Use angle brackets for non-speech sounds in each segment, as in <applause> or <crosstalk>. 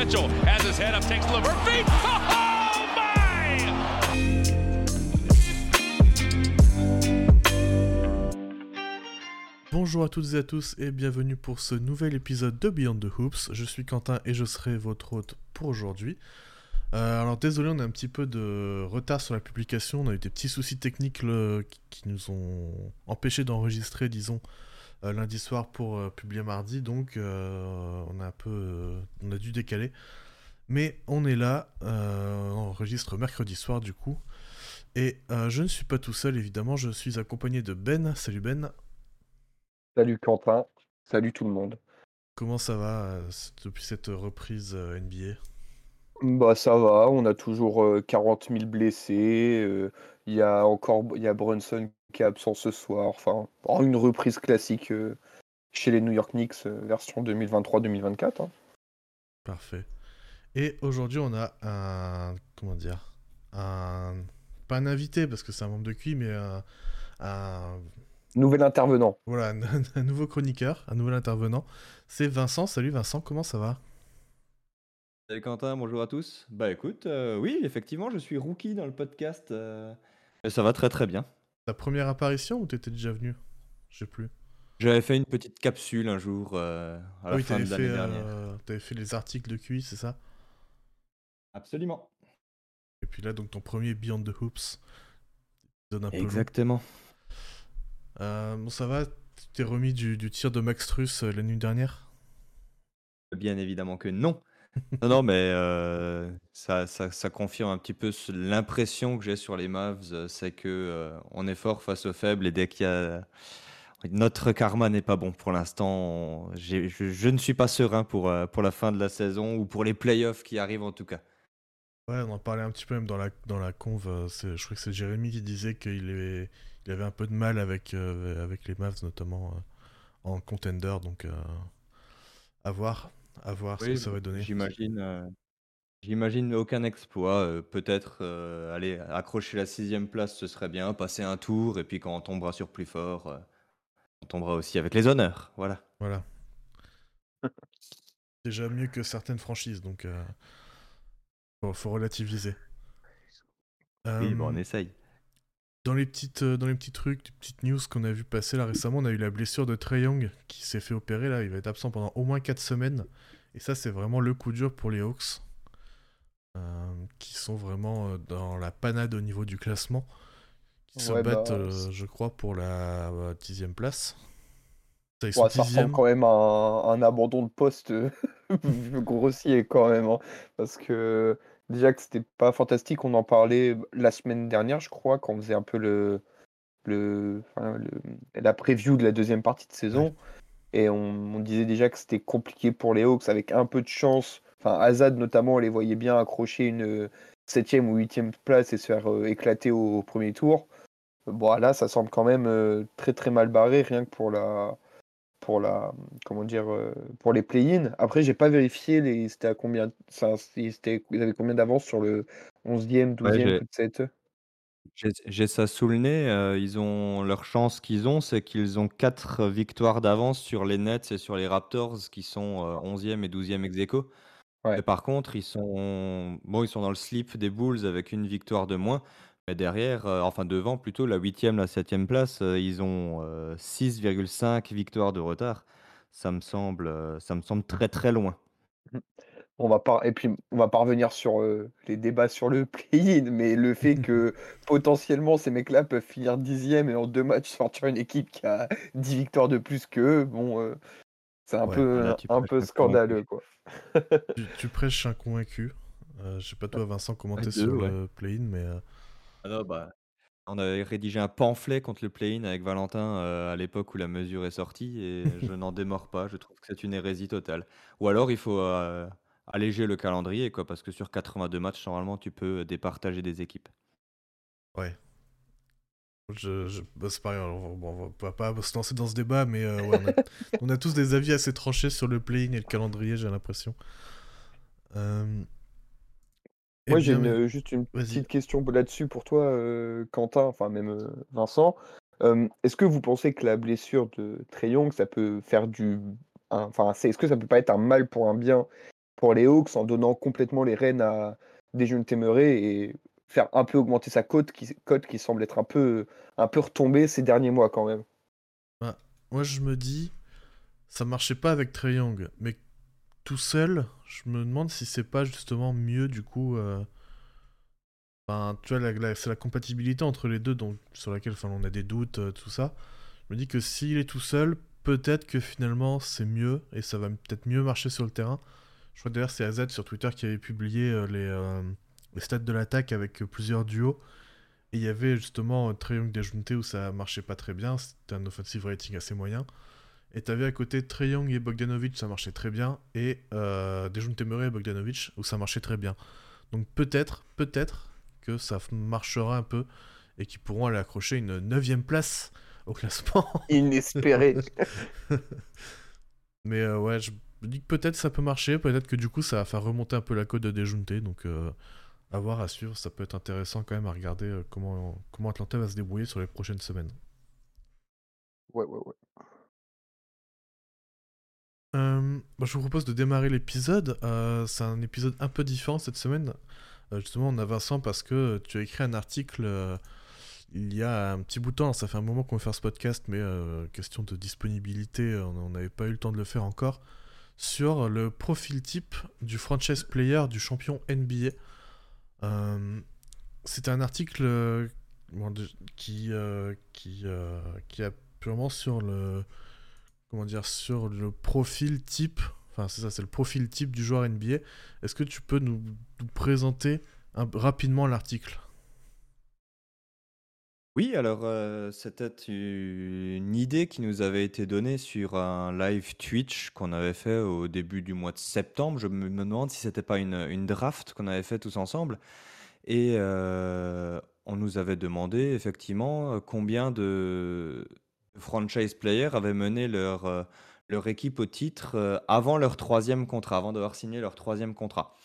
<laughs> Oh! Bonjour à toutes et à tous et bienvenue pour ce nouvel épisode de Beyond the Hoops. Je suis Quentin et je serai votre hôte pour aujourd'hui. Euh, alors désolé, on a un petit peu de retard sur la publication, on a eu des petits soucis techniques qui- nous ont empêché d'enregistrer, disons, lundi soir pour euh, publier mardi, donc euh, on a un peu, euh, on a dû décaler. Mais on est là, euh, on enregistre mercredi soir du coup. Et euh, je ne suis pas tout seul évidemment, je suis accompagné de Ben. Salut Ben. Salut Quentin, salut tout le monde. Comment ça va euh, depuis cette reprise euh, NBA Bah ça va, on a toujours euh, 40 000 blessés, euh, il y a encore il y a Brunson qui est absent ce soir, enfin une reprise classique euh, chez les New York Knicks euh, version 2023-2024. hein. Parfait. Et aujourd'hui, on a un. Comment dire Un. Pas un invité, parce que c'est un membre de QI, mais un. un- Nouvel intervenant. Voilà, un, <laughs> un nouveau chroniqueur, un nouvel intervenant. C'est Vincent. Salut Vincent, comment ça va? Salut Quentin, bonjour à tous. Bah écoute, euh, oui, effectivement, je suis rookie dans le podcast. euh, et ça va très très bien. Ta première apparition ou t'étais déjà venu? Je sais plus. J'avais fait une petite capsule un jour euh, à la oui, fin t'avais de fait, l'année dernière. euh, t'avais fait les articles de QI, c'est ça? Absolument. Et puis là, donc ton premier Beyond the Hoops. Donne un peu. Exactement. Euh, bon, ça va Tu t'es remis du, du tir de Max Truss euh, la nuit dernière? Bien évidemment que non. Non, mais euh, ça, ça, confirme un petit peu l'impression que j'ai sur les Mavs, euh, c'est que euh, on est fort face aux faibles et dès qu'il y a notre karma n'est pas bon pour l'instant. Je, ne suis pas serein pour, pour la fin de la saison ou pour les playoffs qui arrivent en tout cas. Ouais, on en parlait un petit peu même dans la, dans la conve. Je crois que c'est Jérémy qui disait qu'il il avait un peu de mal avec, avec les Mavs, notamment en contender. Donc, à voir, à voir ce Oui, que ça va donner. J'imagine, euh, j'imagine aucun exploit. euh, peut-être euh, aller accrocher la sixième place, ce serait bien. Passer un tour et puis quand on tombera sur plus fort, euh, on tombera aussi avec les honneurs. Voilà. Voilà. <laughs> Déjà mieux que certaines franchises, donc euh, faut, faut relativiser. Oui, bon, on Euh, essaye. Dans les petites, euh, dans les petits trucs, les petites news qu'on a vu passer là récemment, on a eu la blessure de Trey Young qui s'est fait opérer là. Il va être absent pendant au moins 4 semaines. Et ça, c'est vraiment le coup dur pour les Hawks, euh, qui sont vraiment euh, dans la panade au niveau du classement, qui se bah, battent, euh, je crois, pour la euh, dixième place. Ça, Ouais, ça ressemble quand même à un, un abandon de poste <laughs> grossier quand même, hein, parce que déjà que c'était pas fantastique, on en parlait la semaine dernière, je crois, quand on faisait un peu le, le, enfin, le- la preview de la deuxième partie de saison, et on, on disait déjà que c'était compliqué pour les Hawks avec un peu de chance. Enfin, Azad notamment, on les voyait bien accrocher une septième ou huitième place et se faire euh, éclater au, premier tour. Bon, là, ça semble quand même euh, très très mal barré, rien que pour la pour la comment dire euh, pour les play-in. Après, j'ai pas vérifié les c'était à combien ça c'était ils avaient combien d'avance sur le 11e, 12e j'ai- J'ai j'ai ça sous le nez. euh, ils ont leur chance qu'ils ont, c'est qu'ils ont quatre victoires d'avance sur les Nets et sur les Raptors qui sont euh, 11e et 12e ex aequo. Ouais. Et par contre, ils sont bon, ils sont dans le slip des Bulls avec une victoire de moins. Mais derrière, euh, enfin devant plutôt, la 8e, la 7e place, euh, ils ont euh, 6,5 victoires de retard. Ça me semble, euh, ça me semble très très loin. On va pas et puis on va pas revenir sur euh, les débats sur le <laughs> play-in, mais le fait que <laughs> potentiellement ces mecs-là peuvent finir dixième et en deux matchs <laughs> sortir une équipe qui a 10 victoires de plus qu'eux, bon, euh, c'est un Ouais, peu là, tu un prêches peu un scandaleux quoi. Tu, tu prêches un convaincu. Euh, je sais pas toi, Vincent, comment Ouais, t'es deux, sur ouais. le play-in, mais euh, Ah non, bah, on avait rédigé un pamphlet contre le play-in avec Valentin euh, à l'époque où la mesure est sortie et je n'en démords pas. Je trouve que c'est une hérésie totale. Ou alors il faut euh, alléger le calendrier, quoi, parce que sur 82 matchs, normalement, tu peux départager des équipes. ouais. Je, je- bah, c'est pareil, on va, on va pas se lancer dans ce débat, mais euh, ouais, on, a, <laughs> on a tous des avis assez tranchés sur le play-in et le calendrier, j'ai l'impression. Eh Moi, j'ai bien, une- mais- juste une Vas-y. petite question là-dessus pour toi, euh, Quentin, enfin même euh, Vincent. Euh, est-ce que vous pensez que la blessure de Trey Young, ça peut faire du, un- enfin, c'est, est-ce que ça peut pas être un mal pour un bien pour les Hawks en donnant complètement les rênes à Dejounte Temeré et faire un peu augmenter sa cote qui, cote qui semble être un peu, un peu retombée ces derniers mois quand même? Bah, moi, je me dis, ça marchait pas avec Trey Young, mais tout seul, je me demande si c'est pas justement mieux du coup. euh, Enfin, tu vois, c'est la compatibilité entre les deux donc, sur laquelle enfin, on a des doutes, euh, tout ça. Je me dis que s'il est tout seul, peut-être que finalement c'est mieux et ça va peut-être mieux marcher sur le terrain. Je crois d'ailleurs c'est AZ sur Twitter qui avait publié euh, les, stats de l'attaque avec plusieurs duos. Et il y avait justement Young Dejounte où ça marchait pas très bien, c'était un offensive rating assez moyen. Et t'avais à côté Trae Young et Bogdanovic, ça marchait très bien, et euh, Dejounte Murray et Bogdanovic où ça marchait très bien. Donc peut-être, peut-être que ça marchera un peu et qu'ils pourront aller accrocher une neuvième place au classement. <laughs> Inespéré. <laughs> Mais euh, ouais, je me dis que peut-être ça peut marcher, peut-être que du coup ça va faire remonter un peu la cote de Dejounte, donc euh, à voir, à suivre, ça peut être intéressant quand même à regarder euh, comment, comment Atlanta va se débrouiller sur les prochaines semaines. ouais, ouais, ouais. Euh, bah, je vous propose de démarrer l'épisode. Euh, c'est un épisode un peu différent cette semaine. Euh, justement, on a Vincent parce que tu as écrit un article il y a un petit bout de temps. Ça fait un moment qu'on veut faire ce podcast, mais question de disponibilité, on n'avait pas eu le temps de le faire encore. Sur le profil type du franchise player du champion NBA. C'était un article qui, qui, qui a purement sur le comment dire, sur le profil type, enfin c'est ça, c'est le profil type du joueur NBA. Est-ce que tu peux nous, présenter rapidement l'article? Oui, alors euh, c'était une idée qui nous avait été donnée sur un live Twitch qu'on avait fait au début du mois de septembre. Je me demande si c'était pas une, draft qu'on avait fait tous ensemble. Et euh, on nous avait demandé effectivement combien de franchise players avaient mené leur, euh, leur équipe au titre euh, avant leur troisième contrat, avant d'avoir signé leur troisième contrat.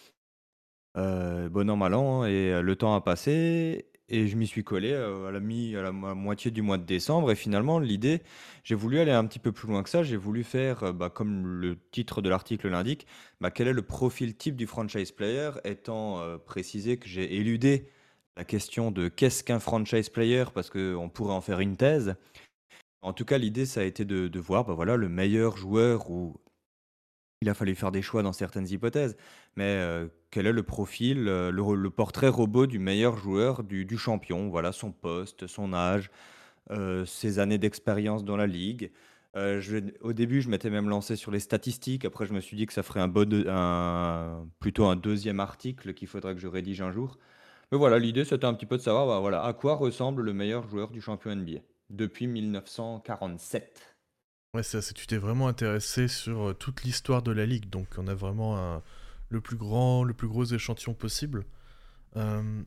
Euh, bon an, mal an, hein, et euh, le temps a passé, et je m'y suis collé à la, mi, à la mo- moitié du mois de décembre, et finalement, l'idée, j'ai voulu aller un petit peu plus loin que ça, j'ai voulu faire, bah, comme le titre de l'article l'indique, bah, quel est le profil type du franchise player, étant précisé que j'ai éludé la question de qu'est-ce qu'un franchise player, parce qu'on pourrait en faire une thèse. En tout cas, l'idée, ça a été de, voir bah, voilà, le meilleur joueur ou il a fallu faire des choix dans certaines hypothèses, mais quel est le profil, le, portrait robot du meilleur joueur du, champion? Voilà, son poste, son âge, ses années d'expérience dans la ligue. Je au début, je m'étais même lancé sur les statistiques. Après, je me suis dit que ça ferait un, bon de- un- plutôt un deuxième article qu'il faudrait que je rédige un jour. Mais voilà, l'idée, c'était un petit peu de savoir bah, voilà, à quoi ressemble le meilleur joueur du champion NBA depuis 1947. Ouais, ça, tu t'es vraiment intéressé sur euh, toute l'histoire de la ligue, donc on a vraiment le plus grand, le plus gros échantillon possible. Euh,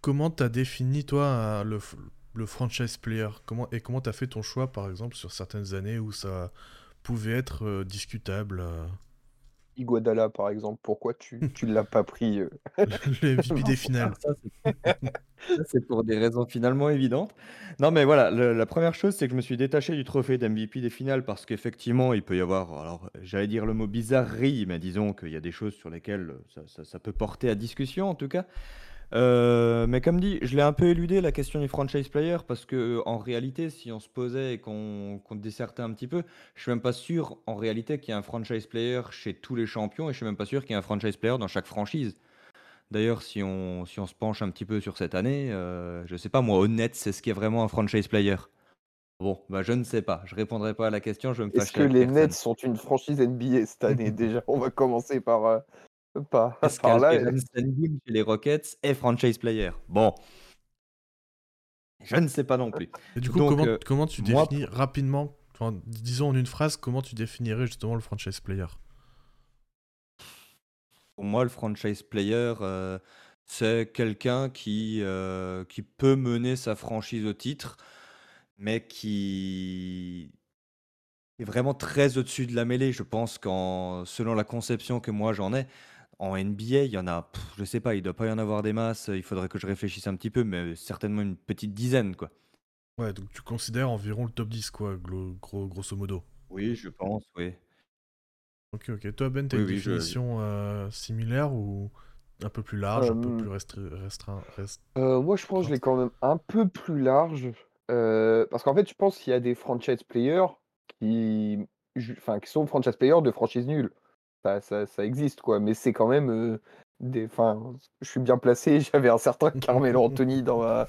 comment t'as défini toi le, franchise player? Comment, et comment t'as fait ton choix par exemple sur certaines années où ça pouvait être euh, discutable Iguodala, par exemple, pourquoi tu, tu l'as pas pris euh, <laughs> le MVP des finales <laughs> c'est pour des raisons finalement évidentes. Non, mais voilà, le- la première chose, c'est que je me suis détaché du trophée d'MVP des finales parce qu'effectivement, il peut y avoir, alors j'allais dire le mot bizarrerie, mais disons qu'il y a des choses sur lesquelles ça, ça- ça peut porter à discussion en tout cas. Euh, mais comme dit, je l'ai un peu éludé la question du franchise player parce que en réalité, si on se posait et qu'on qu'on dissertait un petit peu, je suis même pas sûr en réalité qu'il y ait un franchise player chez tous les champions et je suis même pas sûr qu'il y ait un franchise player dans chaque franchise. D'ailleurs, si on, si on se penche un petit peu sur cette année, euh, je sais pas moi, honnête, c'est ce qui est vraiment un franchise player. Bon, bah je ne sais pas, je répondrai pas à la question, je vais me Est-ce fâcher que avec les personne. Nets sont une franchise NBA cette année? <laughs> Déjà On va commencer par, euh, Est-ce <laughs> par là. Sengun chez les Rockets est franchise player? Bon, je ne sais pas non plus. Et du coup, Donc, comment, euh, comment tu moi, définis rapidement, enfin, disons en une phrase, comment tu définirais justement le franchise player? Pour moi, le franchise player, euh, c'est quelqu'un qui, euh, qui peut mener sa franchise au titre, mais qui est vraiment très au-dessus de la mêlée. Je pense qu'en selon la conception que moi j'en ai, en NBA, il y en a, pff, je sais pas, il doit pas y en avoir des masses. Il faudrait que je réfléchisse un petit peu, mais certainement une petite dizaine, quoi. Ouais, donc tu considères environ le top 10, quoi, glo- gros, grosso modo. Oui, je pense, oui. Ok, ok. Toi, Ben, t'as Oui, une oui, je- définition euh, similaire ou un peu plus large, un peu Euh, plus restreint, rest- Euh, moi, je pense que je l'ai quand même un peu plus large. euh, parce qu'en fait, je pense qu'il y a des franchise players qui, ju- enfin, qui sont franchise players de franchise nulle. Ça, ça, ça existe, quoi. Mais c'est quand même euh, des. Je suis bien placé. <laughs> J'avais un certain Carmelo Anthony dans ma,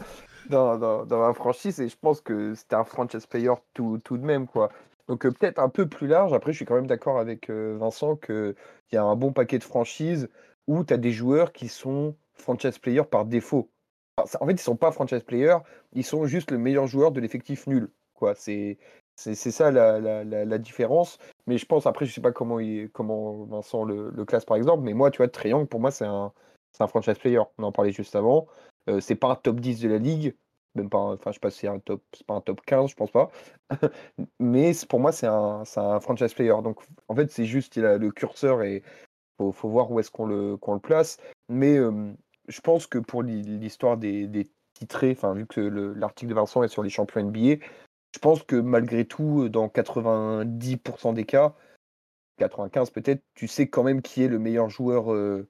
dans, dans- dans ma franchise et je pense que c'était un franchise player tout, tout de même, quoi. Donc, euh, peut-être un peu plus large. Après, je suis quand même d'accord avec euh, Vincent qu'il y a un bon paquet de franchises où tu as des joueurs qui sont franchise players par défaut. En fait, ils sont pas franchise players, ils sont juste le meilleur joueur de l'effectif nul. Quoi. C'est, c'est, ça la, différence. Mais je pense, après, je sais pas comment, il, comment Vincent le, classe par exemple, mais moi, tu vois, Triangle, pour moi, c'est un, un franchise player. On en parlait juste avant. Euh, c'est pas un top 10 de la ligue. Même pas, enfin, je sais pas si c'est un top, pas un top 15, je pense pas. <laughs> mais pour moi, c'est un, un franchise player. Donc, en fait, c'est juste, il a le curseur et faut, faut voir où est-ce qu'on le, le place. Mais je pense que pour l'hi- l'histoire des, des titrés, vu que le- l'article de Vincent est sur les champions NBA, je pense que malgré tout, dans 90% des cas, 95 peut-être, tu sais quand même qui est le meilleur joueur, euh,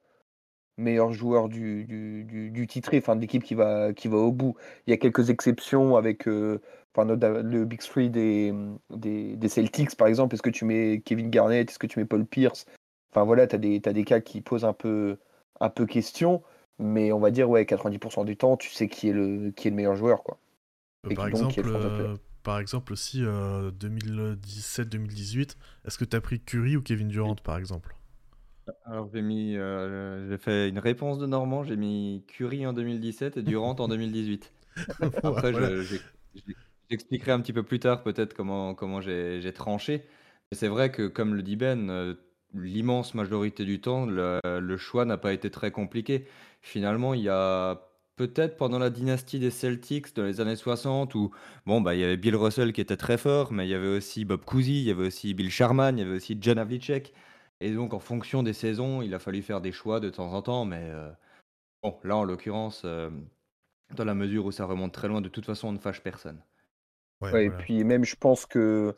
meilleur joueur du, du, du, du titré, enfin, de l'équipe qui va, qui va au bout. Il y a quelques exceptions avec euh, enfin, le Big Three des, des, des Celtics, par exemple. Est-ce que tu mets Kevin Garnett? Est-ce que tu mets Paul Pierce? Enfin voilà, tu as des, t'as des cas qui posent un peu, un peu question, mais on va dire, ouais, 90% du temps, tu sais qui est le, qui est le meilleur joueur, quoi. Euh, Et par, donc, exemple, euh, par exemple, aussi, euh, 2017-2018, est-ce que tu as pris Curry ou Kevin Durant, par exemple? Alors j'ai mis, euh, j'ai fait une réponse de Normand, j'ai mis Curie en 2017 et Durant en 2018. <laughs> Après, Voilà. j'expliquerai un petit peu plus tard peut-être comment, comment j'ai tranché. Mais c'est vrai que, comme le dit Ben, euh, l'immense majorité du temps, le, le choix n'a pas été très compliqué. Finalement, il y a peut-être pendant la dynastie des Celtics dans les années 60 où bon, bah, il y avait Bill Russell qui était très fort, mais il y avait aussi Bob Cousy, il y avait aussi Bill Sharman, il y avait aussi John Havlicek. Et donc, en fonction des saisons, il a fallu faire des choix de temps en temps. Mais euh, bon, là, en l'occurrence, euh, dans la mesure où ça remonte très loin, de toute façon, on ne fâche personne. Ouais, Ouais, et voilà. puis même, je pense que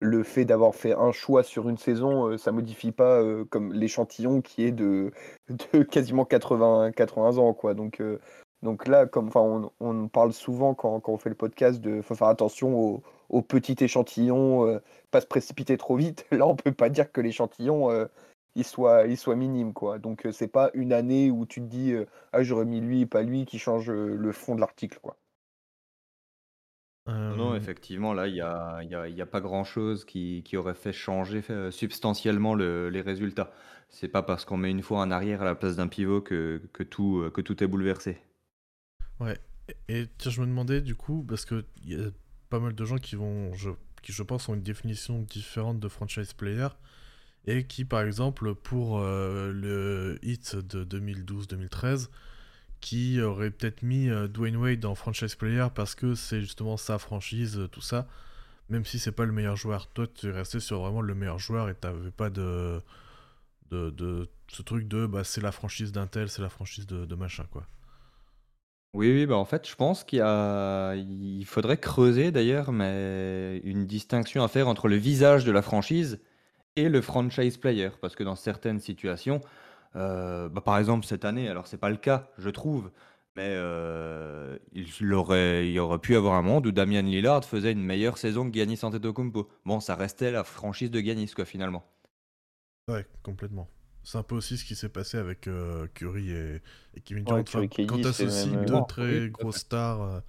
le fait d'avoir fait un choix sur une saison, euh, ça modifie pas euh, comme l'échantillon qui est de, <laughs> de quasiment 80, 80 ans, quoi. Donc, euh, donc là, comme, enfin, on, on parle souvent quand, quand on fait le podcast de faut faire attention au, au petit échantillon, euh, pas se précipiter trop vite. <laughs> Là, on peut pas dire que l'échantillon euh, il soit, il soit minime, quoi. Donc, euh, c'est pas une année où tu te dis euh, ah j'aurais mis lui, pas lui, qui change euh, le fond de l'article, quoi. Non, effectivement, là, il n'y a, y a- il y a pas grand-chose qui, qui aurait fait changer euh, substantiellement le- les résultats. C'est pas parce qu'on met une fois un arrière à la place d'un pivot que, que tout, que tout est bouleversé. Ouais. Et, tiens, je me demandais du coup, parce que il y a pas mal de gens qui vont, je, qui je pense ont une définition différente de franchise player, et qui par exemple pour euh, le hit de 2012-2013, qui aurait peut-être mis euh, Dwayne Wade en franchise player parce que c'est justement sa franchise, euh, tout ça, même si c'est pas le meilleur joueur. Toi, tu es resté sur vraiment le meilleur joueur et t'avais pas de, de, de ce truc de bah, c'est la franchise d'un tel, c'est la franchise de machin, quoi. Oui, oui, bah en fait, je pense qu'il faudrait creuser d'ailleurs, une distinction à faire entre le visage de la franchise et le franchise player, parce que dans certaines situations, euh, bah, par exemple cette année, alors c'est pas le cas, je trouve, mais euh, il aurait, y aurait pu avoir un monde où Damian Lillard faisait une meilleure saison que Giannis Antetokounmpo. Bon, ça restait la franchise de Giannis, quoi, finalement. Ouais, complètement. C'est un peu aussi ce qui s'est passé avec euh, Curry et, et Kevin Ouais, Durant. Curry, Enfin, quand c'est même, deux euh, très oui, grosses stars, euh,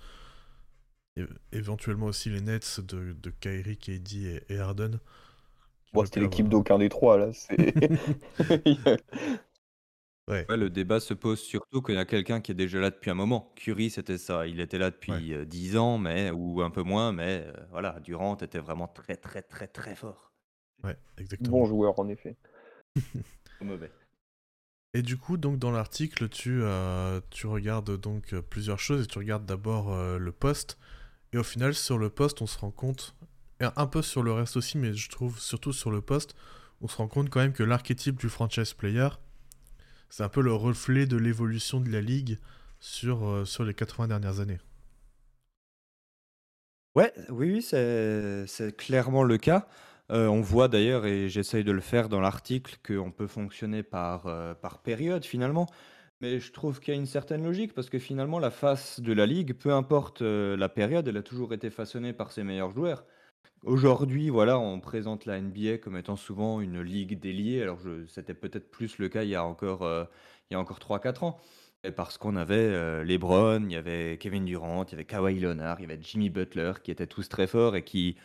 éventuellement aussi les Nets de, de Kyrie, KD et, et Harden. Bon, c'était l'équipe avoir- d'aucun des trois, là. <laughs> Ouais, Ouais, le débat se pose surtout qu'il y a quelqu'un qui est déjà là depuis un moment. Curry, c'était ça. Il était là depuis euh, 10 ans, mais, ou un peu moins, mais euh, voilà, Durant était vraiment très, très, très, très fort. ouais, exactement. bon joueur, en effet. <laughs> Mauvais. Et du coup, donc dans l'article, tu, euh, tu regardes donc euh, plusieurs choses et tu regardes d'abord euh, le poste. Et au final, sur le poste, on se rend compte, et un peu sur le reste aussi, mais je trouve surtout sur le poste, on se rend compte quand même que l'archétype du franchise player, c'est un peu le reflet de l'évolution de la ligue sur, euh, sur les 80 dernières années. Ouais, oui, oui, c'est c'est clairement le cas. Euh, on voit d'ailleurs, et j'essaye de le faire dans l'article, qu'on peut fonctionner par, euh, par période finalement. Mais je trouve qu'il y a une certaine logique parce que finalement, la face de la ligue, peu importe euh, la période, elle a toujours été façonnée par ses meilleurs joueurs. Aujourd'hui, voilà, on présente la NBA comme étant souvent une ligue déliée. Alors, c'était peut-être plus le cas il y a encore, il y a encore 3-4 ans. Parce qu'on avait LeBron, il y avait Kevin Durant, il y avait Kawhi Leonard, il y avait Jimmy Butler qui étaient tous très forts et qui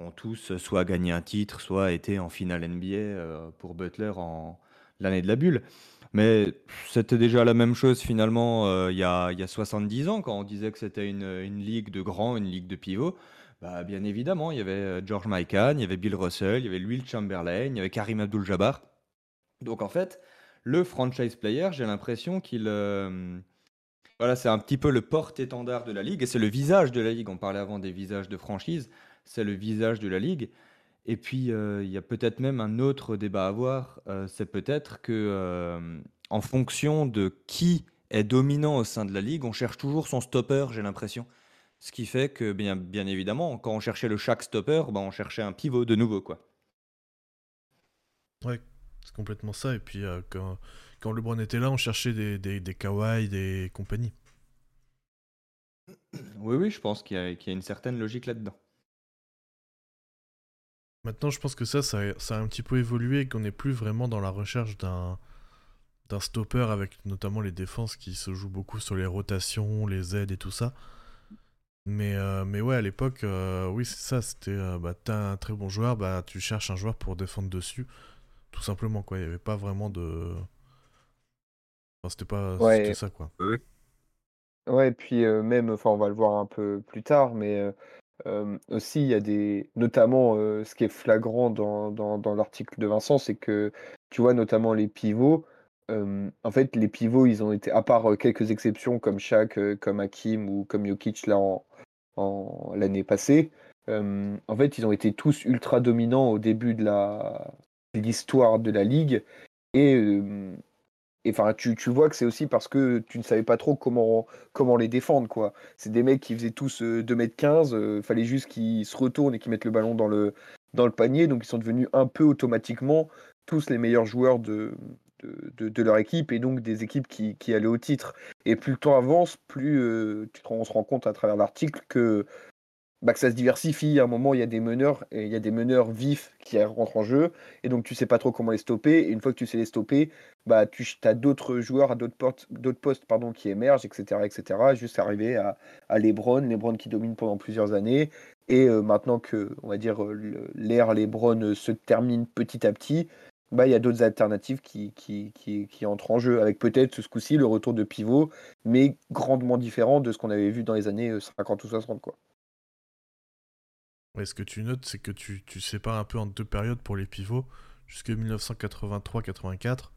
ont tous soit gagné un titre, soit été en finale NBA euh, pour Butler en l'année de la bulle. Mais c'était déjà la même chose finalement euh, il y a, y a 70 ans quand on disait que c'était une, une ligue de grands, une ligue de pivots. Bah, bien évidemment, il y avait euh, George Mikan, il y avait Bill Russell, il y avait Will Chamberlain, il y avait Karim Abdul-Jabbar. Donc en fait, le franchise player, j'ai l'impression qu'il voilà, c'est un petit peu le porte-étendard de la ligue et c'est le visage de la ligue. On parlait avant des visages de franchise c'est le visage de la ligue. Et puis, euh, il y a peut-être même un autre débat à avoir, euh, c'est peut-être que euh, en fonction de qui est dominant au sein de la ligue, on cherche toujours son stopper, j'ai l'impression. Ce qui fait que, bien, bien évidemment, quand on cherchait le chaque stopper, ben, on cherchait un pivot de nouveau, quoi. Ouais, c'est complètement ça. Et puis, quand, quand LeBron était là, on cherchait des, des, des Kawhi, des compagnies. Oui, oui, je pense qu'il y, y, a une certaine logique là-dedans. Maintenant, je pense que ça, ça, a un petit peu évolué et qu'on n'est plus vraiment dans la recherche d'un d'un stopper avec notamment les défenses qui se jouent beaucoup sur les rotations, les aides et tout ça. Mais, euh, mais ouais, à l'époque, euh, oui, c'est ça, c'était, euh, bah, t'as un très bon joueur, bah, tu cherches un joueur pour défendre dessus, tout simplement, quoi. Il n'y avait pas vraiment de... Enfin, c'était pas c'était ça, quoi. Ouais, et puis même, enfin, on va le voir un peu plus tard, mais aussi, il y a des notamment, ce qui est flagrant dans dans l'article de Vincent, c'est que, tu vois, notamment les pivots, en fait, les pivots, ils ont été à part, quelques exceptions comme Shaq, comme Hakim ou comme Jokic là en l'année passée, en fait, ils ont été tous ultra dominants au début de la l'histoire de la ligue et et enfin, tu, tu, vois que c'est aussi parce que tu ne savais pas trop comment, comment les défendre, quoi. C'est des mecs qui faisaient tous 2m15, euh, fallait juste qu'ils se retournent et qu'ils mettent le ballon dans le, dans le panier, donc ils sont devenus un peu automatiquement tous les meilleurs joueurs de, de, leur équipe et donc des équipes qui, qui, allaient au titre. Et plus le temps avance, plus euh, on se rend compte à travers l'article que bah, que ça se diversifie. À un moment, il y a des meneurs, il y a des meneurs vifs qui rentrent en jeu, et donc tu sais pas trop comment les stopper. Et une fois que tu sais les stopper, bah, tu as d'autres joueurs à d'autres postes pardon, qui émergent, etc. etc. juste arriver à, à Lebron, Lebron qui domine pendant plusieurs années. Et euh, maintenant que, on va dire, euh, l'ère Lebron se termine petit à petit, bah, il y a d'autres alternatives qui, qui, entrent en jeu, avec peut-être ce coup-ci le retour de pivot, mais grandement différent de ce qu'on avait vu dans les années 50 euh, ou 60. Quoi. Ouais, ce que tu notes, c'est que tu, tu, sépares un peu en deux périodes pour les pivots, jusqu'en 1983-84,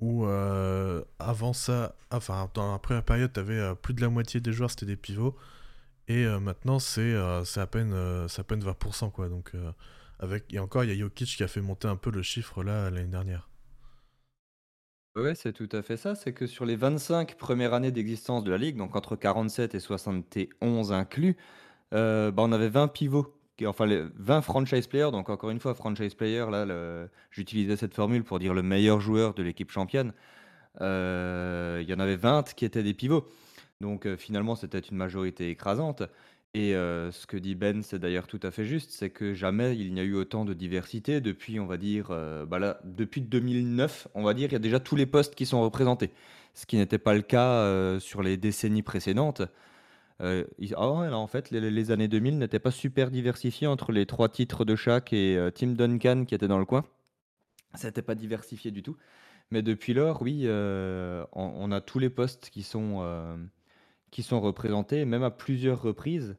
où euh, avant ça, enfin dans la première période, tu avais euh, plus de la moitié des joueurs, c'était des pivots, et euh, maintenant c'est à, peine, peine 20%. Quoi, donc, avec, et encore, il y a Jokic qui a fait monter un peu le chiffre là l'année dernière. Ouais, c'est tout à fait ça. C'est que sur les 25 premières années d'existence de la Ligue, donc entre 47 et 71 inclus, bah, on avait 20 pivots enfin les 20 franchise players, donc encore une fois, franchise player, là, j'utilisais cette formule pour dire le meilleur joueur de l'équipe championne. Euh, il y en avait 20 qui étaient des pivots. Donc euh, finalement, c'était une majorité écrasante. Et euh, ce que dit Ben, c'est d'ailleurs tout à fait juste, c'est que jamais il n'y a eu autant de diversité depuis, on va dire, bah depuis 2009, on va dire, il y a déjà tous les postes qui sont représentés. Ce qui n'était pas le cas sur les décennies précédentes. Euh, ah en fait, les, années 2000 n'étaient pas super diversifiées entre les trois titres de chaque et euh, Tim Duncan qui était dans le coin. Ça n'était pas diversifié du tout. Mais depuis lors, oui, euh, on, a tous les postes qui sont, qui sont représentés, même à plusieurs reprises,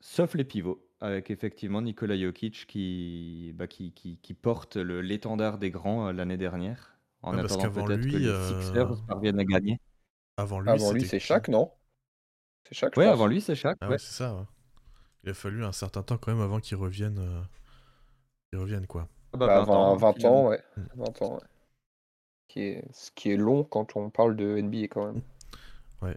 sauf les pivots, avec effectivement Nikola Jokic qui, bah, qui, qui, porte l'étendard des grands l'année dernière, en ah, attendant peut-être que les Sixers parviennent à gagner. Avant lui, lui c'est chaque, non? C'est chaque. Ouais, avant lui, c'est chaque. Ah ouais, c'est ça. Il a fallu un certain temps quand même avant qu'il revienne. Euh... revienne quoi. Ah bah, 20, bah, 20 ans, ouais. 20 ans, ouais. Qui est... Ce qui est long quand on parle de NBA quand même. Ouais.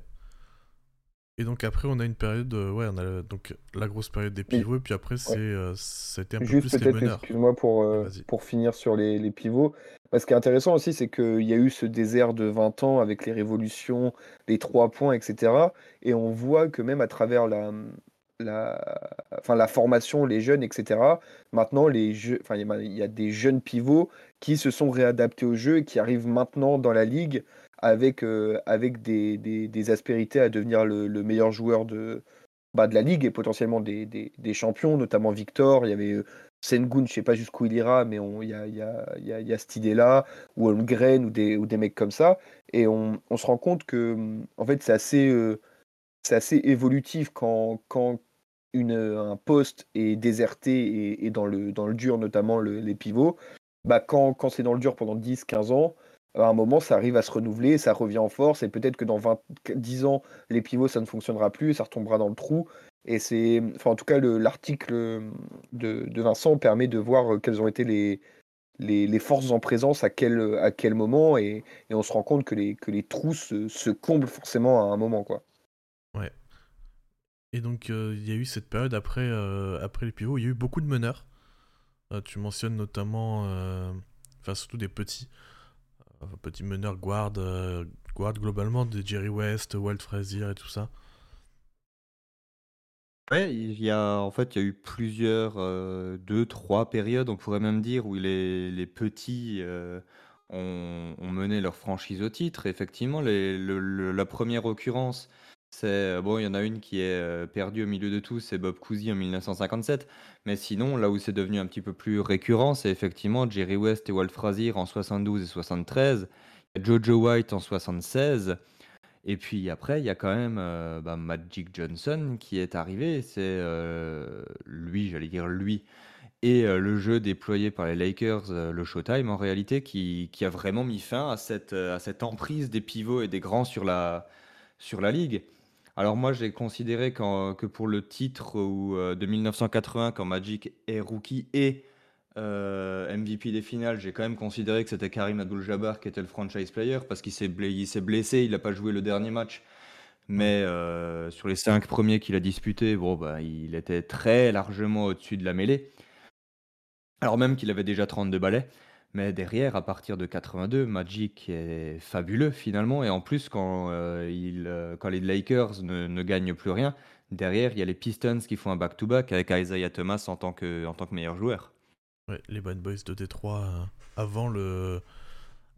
Et donc après, on a une période, euh, ouais, on a donc la grosse période des pivots, et puis après, c'est, euh, c'était un peu Juste plus les peut-être, meneurs. excuse-moi pour, euh, Vas-y. pour finir sur les, les pivots. Bah, ce qui est intéressant aussi, c'est qu'il y a eu ce désert de 20 ans avec les révolutions, les trois points, etc. Et on voit que même à travers la, la, enfin, la formation, les jeunes, etc., maintenant, les enfin, il y a- des jeunes pivots qui se sont réadaptés au jeu et qui arrivent maintenant dans la ligue avec, euh, avec des, des, aspérités à devenir le, le meilleur joueur de, bah, de la ligue et potentiellement des, des, des champions, notamment Victor. Il y avait euh, Sengun, je sais pas jusqu'où il ira, mais il y a, y, cette idée-là, ou Holmgren, ou des, ou des mecs comme ça. Et on, se rend compte que, hum, en fait, c'est assez, euh, évolutif quand, un poste est déserté et, dans, le, dur, notamment le- les pivots. Bah, quand, c'est dans le dur pendant 10-15 ans, à un moment, ça arrive à se renouveler, ça revient en force, et peut-être que dans 20, 10 ans, les pivots, ça ne fonctionnera plus, ça retombera dans le trou. Et c'est, enfin, en tout cas, le- l'article de, de Vincent permet de voir quelles ont été les, forces en présence à quel, quel moment, et, on se rend compte que les, trous se, comblent forcément à un moment, quoi. Ouais. Et donc, euh, il y a eu cette période après, euh, les pivots, il y a eu beaucoup de meneurs. Euh, tu mentionnes notamment, euh, enfin, surtout des petits, euh, petits meneurs guard, euh, guard globalement, des Jerry West, Walt Frazier et tout ça. Ouais, il y a en fait, il y a eu plusieurs, heu, 2-3 périodes, on pourrait même dire, où les les petits, ont mené leur franchise au titre. Effectivement, la 1re occurrence, c'est bon, il y en a une qui est, perdue au milieu de tout, c'est Bob Cousy en 1957. Mais sinon, là où c'est devenu un petit peu plus récurrent, c'est effectivement Jerry West et Walt Frazier en 72 et 73, Jojo White en 76 et puis après, il y a quand même, heu, bah, Magic Johnson qui est arrivé. C'est, heu, lui, j'allais dire lui et heu, le jeu déployé par les Lakers, le Showtime en réalité, qui qui a vraiment mis fin à cette, à cette emprise des pivots et des grands sur la sur la ligue. Alors moi, j'ai considéré que pour le titre heu, de 1980 quand Magic est rookie et heu, MVP des finales, j'ai quand même considéré que c'était Karim Abdul-Jabbar qui était le franchise player parce qu'il s'est blé il s'est blessé, il a pas joué le dernier match. Mais heu, sur les 5 premiers qu'il a disputés, bon, bah, il était très largement au-dessus de la mêlée. Alors même qu'il avait déjà 32 balais. Mais derrière, à partir de 82, Magic est fabuleux finalement et en plus quand, heu, il, heu, quand les Lakers ne ne gagnent plus rien, derrière, il y a les Pistons qui font un back-to-back avec Isaiah Thomas en tant que en tant que meilleur joueur. Ouais, les Bad Boys de Détroit, euh, avant le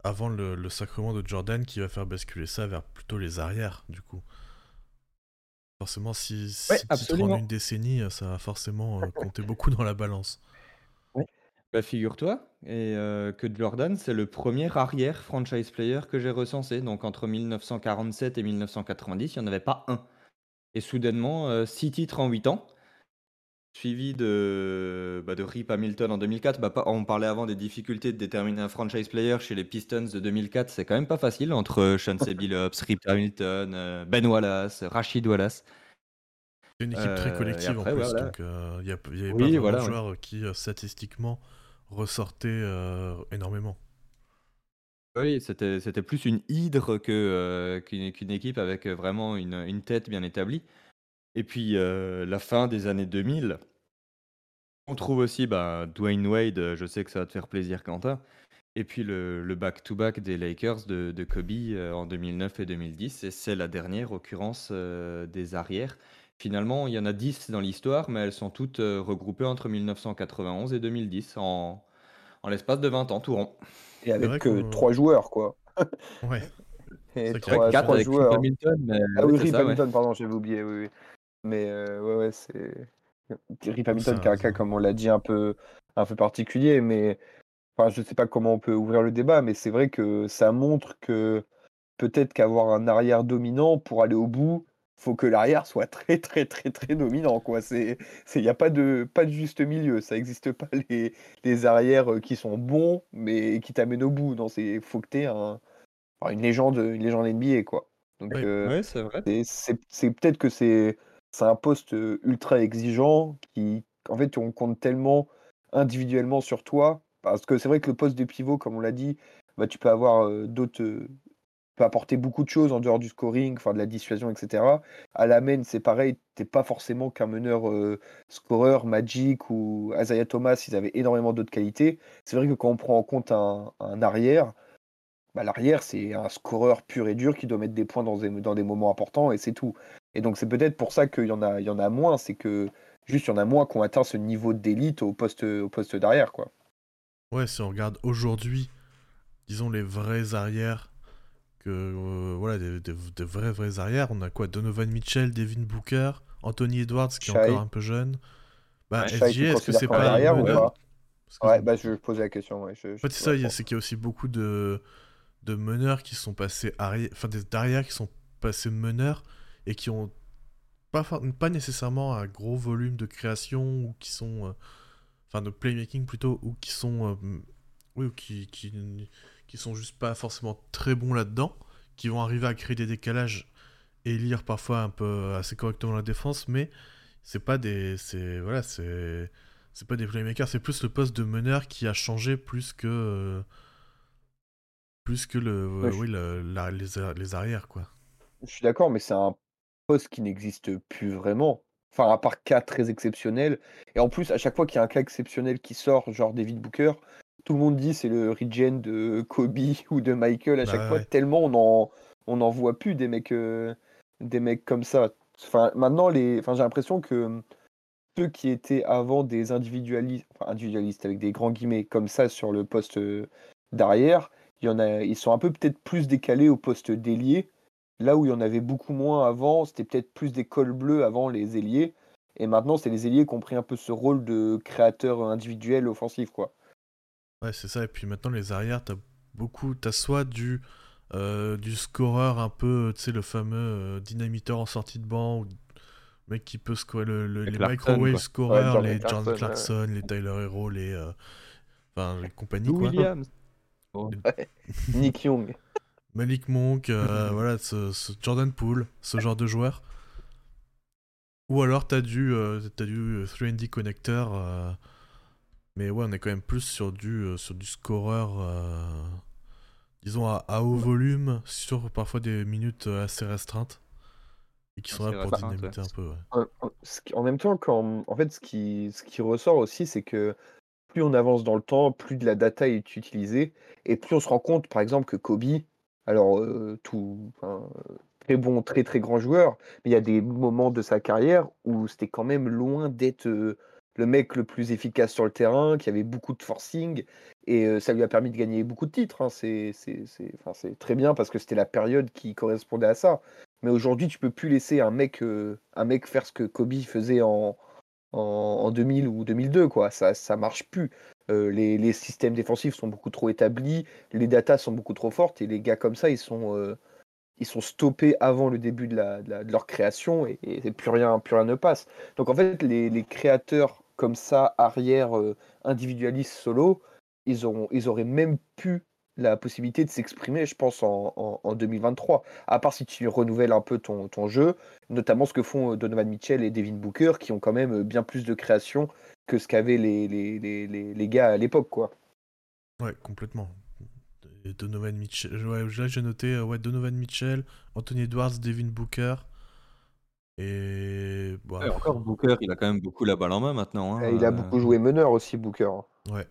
avant le, le sacrement de Jordan qui va faire basculer ça vers plutôt les arrières, du coup. Forcément, si, si Ouais, titre en absolument. une décennie, euh, ça va forcément euh, <laughs> compter beaucoup dans la balance. Bah, figure-toi et heu, que Jordan, c'est le premier arrière franchise player que j'ai recensé. Donc entre 1947 et 1990, il y en avait pas un. Et soudainement, heu, 6 titres en 8 ans, suivi de, bah, de Rip Hamilton en 2004. Bah, pas on parlait avant des difficultés de déterminer un franchise player chez les Pistons de 2004, c'est quand même pas facile entre Chauncey Billups, Rip Hamilton, heu, Ben Wallace, Rashid Wallace. C'est une équipe très et collective en plus, voilà. donc euh, il y a- il y avait pas Oui, vraiment voilà, de ouais. joueurs qui euh, statistiquement ressortaient euh, énormément. Oui, c'était c'était plus une hydre que, qu'une qu'une équipe avec, vraiment une, une tête bien établie. Et puis, heu, la fin des années 2000, on trouve aussi, bah, Dwayne Wade, heu, je sais que ça va te faire plaisir Quentin, et puis le le back-to-back des Lakers de de Kobe, heu, en 2009 et 2010 et c'est la dernière occurrence, heu, des arrières. Finalement, il y en a 10 dans l'histoire, mais elles sont toutes, heu, regroupées entre 1991 et 2010 en en l'espace de 20 ans tout rond. Et vrai avec qu'on- euh, trois joueurs, quoi. Ouais. Et C'est trois, Ouais, 4 trois avec Rip joueurs. Hamilton, mais Ah oui, oui, c'est Rip ça, ouais. Hamilton, pardon, j'avais oublié, oui, oui. Mais euh, ouais, ouais, c'est. Rip Hamilton, qui a un cas, comme on l'a dit, un peu, un peu particulier, mais enfin, je sais pas comment on peut ouvrir le débat, mais c'est vrai que ça montre que peut-être qu'avoir un arrière dominant pour aller au bout, faut que l'arrière soit <laughs> très, très, très, très dominant, quoi. C'est, c'est, y a pas de, pas de juste milieu. Ça n'existe pas <laughs> les, les arrières qui sont bons, mais qui t'amènent au bout. Non, c'est, faut que t'aies un, une légende, une légende NBA, quoi. Donc, Oui. euh, c'est vrai. c'est peut-être que c'est c'est un poste euh, ultra exigeant qui, en fait, on compte tellement individuellement sur toi. Parce que c'est vrai que le poste de pivot, comme on l'a dit, bah, tu peux avoir euh, d'autres euh, peut apporter beaucoup de choses en dehors du scoring, enfin de la dissuasion, etc. À la main, c'est pareil, t'es pas forcément qu'un meneur euh, scoreur, Magic ou Isaiah Thomas, ils avaient énormément d'autres qualités. C'est vrai que quand on prend en compte un, arrière, bah, l'arrière, c'est un scoreur pur et dur qui doit mettre des points dans des moments importants et c'est tout. Et donc c'est peut-être pour ça qu'il y, en a, il y en a moins, c'est que juste il y en a moins qui ont atteint ce niveau d'élite au poste, au poste d'arrière. quoi. Ouais, si on regarde aujourd'hui, disons les vrais arrières, que euh, voilà, des, des- des vrais vrais arrières, on a quoi? Donovan Mitchell, Devin Booker, Anthony Edwards qui est encore un peu jeune. Bah, tu est-ce que c'est pas arrière ou pas? Ouais, bah je posais la question. Ouais, je, En fait, c'est ça, c'est qu'il y a aussi beaucoup de, de meneurs qui sont passés arrière, enfin des arrières qui sont passés meneurs et qui ont pas, pas nécessairement un gros volume de création ou qui sont, euh, enfin de playmaking plutôt, ou qui sont, euh, oui, ou qui, qui, qui sont juste pas forcément très bons là-dedans, qui vont arriver à créer des décalages et lire parfois un peu assez correctement la défense, mais c'est pas des, c'est voilà, c'est c'est pas des playmakers, c'est plus le poste de meneur qui a changé plus que euh, plus que le Ouais, oui le- la- les, les arrières quoi. Je suis d'accord, mais c'est un poste qui n'existe plus vraiment. Enfin, à part cas très exceptionnels. Et en plus, à chaque fois qu'il y a un cas exceptionnel qui sort, genre David Booker, tout le monde dit c'est le regen de <laughs> Kobe ou de Michael à Bah chaque fois, tellement on en, on en voit plus des mecs, euh, des mecs comme ça. Enfin, maintenant, les... enfin, j'ai l'impression que ceux qui étaient avant des individualistes, enfin, individualistes avec des grands guillemets comme ça sur le poste euh, d'arrière, il y en a, ils sont un peu peut-être plus décalés au poste d'ailier. Là où il y en avait beaucoup moins avant, c'était peut-être plus des cols bleus avant les ailiers. Et maintenant, c'est les ailiers qui ont pris un peu ce rôle de créateur individuel offensif, quoi. Ouais, c'est ça. Et puis maintenant, les arrières, t'as beaucoup. T'as soit du, euh, du scoreur un peu, tu sais, le fameux euh, dynamiteur en sortie de banc, ou le mec qui peut scorer le, le- Les microwave Jordan les Clarkson, ouais. Clarkson, les Tyler Hero, les. euh, Enfin, les compagnies, quoi. Williams. <laughs> Nick Young. Malik Monk, euh, voilà, ce, ce Jordan Poole, ce genre de joueur. Ou alors t'as du, euh, t'as du euh, 3D connecteur. euh, mais ouais, on est quand même plus sur du, euh, sur du scoreur, euh, disons à, à haut volume, sur parfois des minutes assez restreintes. Et qui sont là pour dynamiter un peu, ouais. En même temps, quand, en fait, ce qui, ce qui ressort aussi, c'est que plus on avance dans le temps, plus de la data est utilisée, et plus on se rend compte, par exemple, que Kobe, alors euh, tout, très bon, très très grand joueur, mais il y a des moments de sa carrière où c'était quand même loin d'être euh, le mec le plus efficace sur le terrain, qui avait beaucoup de forcing, et euh, ça lui a permis de gagner beaucoup de titres. hein. C'est, très bien parce que c'était la période qui correspondait à ça. Mais aujourd'hui, tu peux plus laisser un mec, un mec faire ce que Kobe faisait en, en, en 2000 ou 2002, quoi. Ça, ça marche plus. Euh, les, systèmes défensifs sont beaucoup trop établis, les datas sont beaucoup trop fortes, et les gars comme ça, ils sont, euh, ils sont stoppés avant le début de, la, de, leur création, et, plus, rien, plus rien ne passe. Donc en fait, les, créateurs comme ça, arrière, euh, individualistes, solo, ils, ont, ils auraient même pu la possibilité de s'exprimer, je pense, en, en, en 2023. À part si tu renouvelles un peu ton, ton jeu, notamment ce que font euh, Donovan Mitchell et Devin Booker, qui ont quand même bien plus de création que ce qu'avaient les, les, les, les, les gars à l'époque, quoi. Ouais, complètement. Donovan Mitchell, ouais, là j'ai noté euh, ouais, Donovan Mitchell, Anthony Edwards, Devin Booker. Et. bon, Ouais, encore Booker, il a quand même beaucoup la balle en main maintenant. hein, il a euh, beaucoup joué meneur aussi, Booker. Ouais.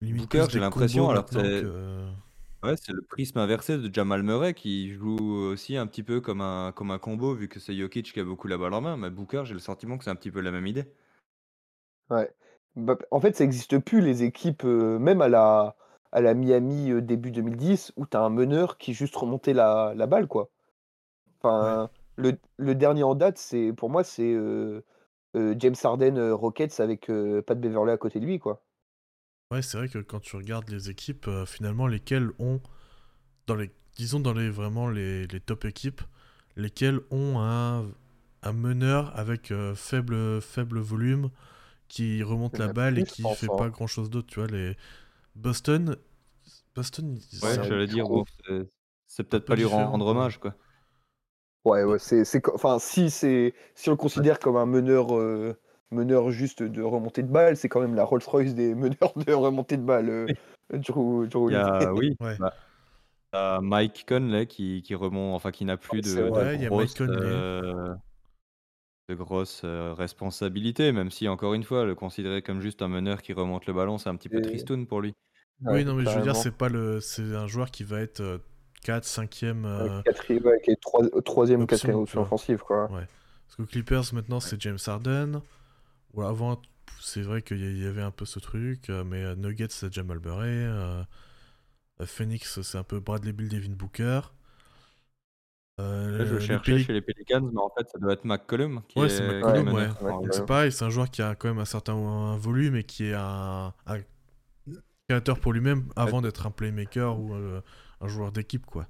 Limite Booker, j'ai l'impression, alors que- Ouais, c'est le prisme inversé de Jamal Murray qui joue aussi un petit peu comme un, comme un combo vu que c'est Jokic qui a beaucoup la balle en main. Mais Booker, j'ai le sentiment que c'est un petit peu la même idée. Ouais. Bah, en fait, ça n'existe plus les équipes, euh, même à la, à la Miami euh, début 2010, où tu as un meneur qui juste remontait la, la balle, quoi. Enfin, le, le dernier en date, c'est pour moi, c'est euh, euh, James Harden euh, Rockets avec euh, Pat Beverley à côté de lui, quoi. Ouais, c'est vrai que quand tu regardes les équipes, euh, finalement, lesquelles ont, dans les, disons dans les vraiment les, les top équipes, lesquelles ont un, un meneur avec euh, faible, faible volume, qui remonte la balle et qui fait hein. pas grand chose d'autre, tu vois. Les Boston, Boston, Ouais, j'allais dire, c'est- peut-être peu pas lui différent, rendre hommage, quoi. Ouais, ouais, c'est, enfin, si c'est, si on le considère comme un meneur, euh, meneur juste de remontée de balle, c'est quand même la Rolls-Royce des <laughs> meneurs de remontée de balle, euh, Drew, Drew Il y a, oui, Ouais. bah, Mike Conley qui, qui remonte, enfin qui n'a plus c'est de. Ouais, grosses, euh, de grosses euh, responsabilités, même si encore une fois, le considérer comme juste un meneur qui remonte le ballon, c'est un petit peu Et- tristoun pour lui. Oui, Ouais, non, mais je veux dire, c'est pas le, c'est un joueur qui va être euh, 4, 5ème. Ouais, quatrième, ouais, qui est trois- troisième ou option, quatrième tu option vois. offensive, quoi. Ouais. Parce que Clippers maintenant c'est James Harden. Ou avant, c'est vrai qu'il y avait un peu ce truc, euh, mais euh, Nuggets c'est Jamal Murray. euh, Phoenix c'est un peu Bradley Bill, Devin Booker. Euh, Là, je les cherchais Peli- chez les Pelicans, mais en fait, ça doit être McCollum qui Ouais, est, c'est McCollum, ouais. Ouais, ouais. C'est pareil, c'est un joueur qui a quand même un certain un volume et qui est un, un créateur pour lui-même avant d'être un playmaker ou euh, un joueur d'équipe, quoi.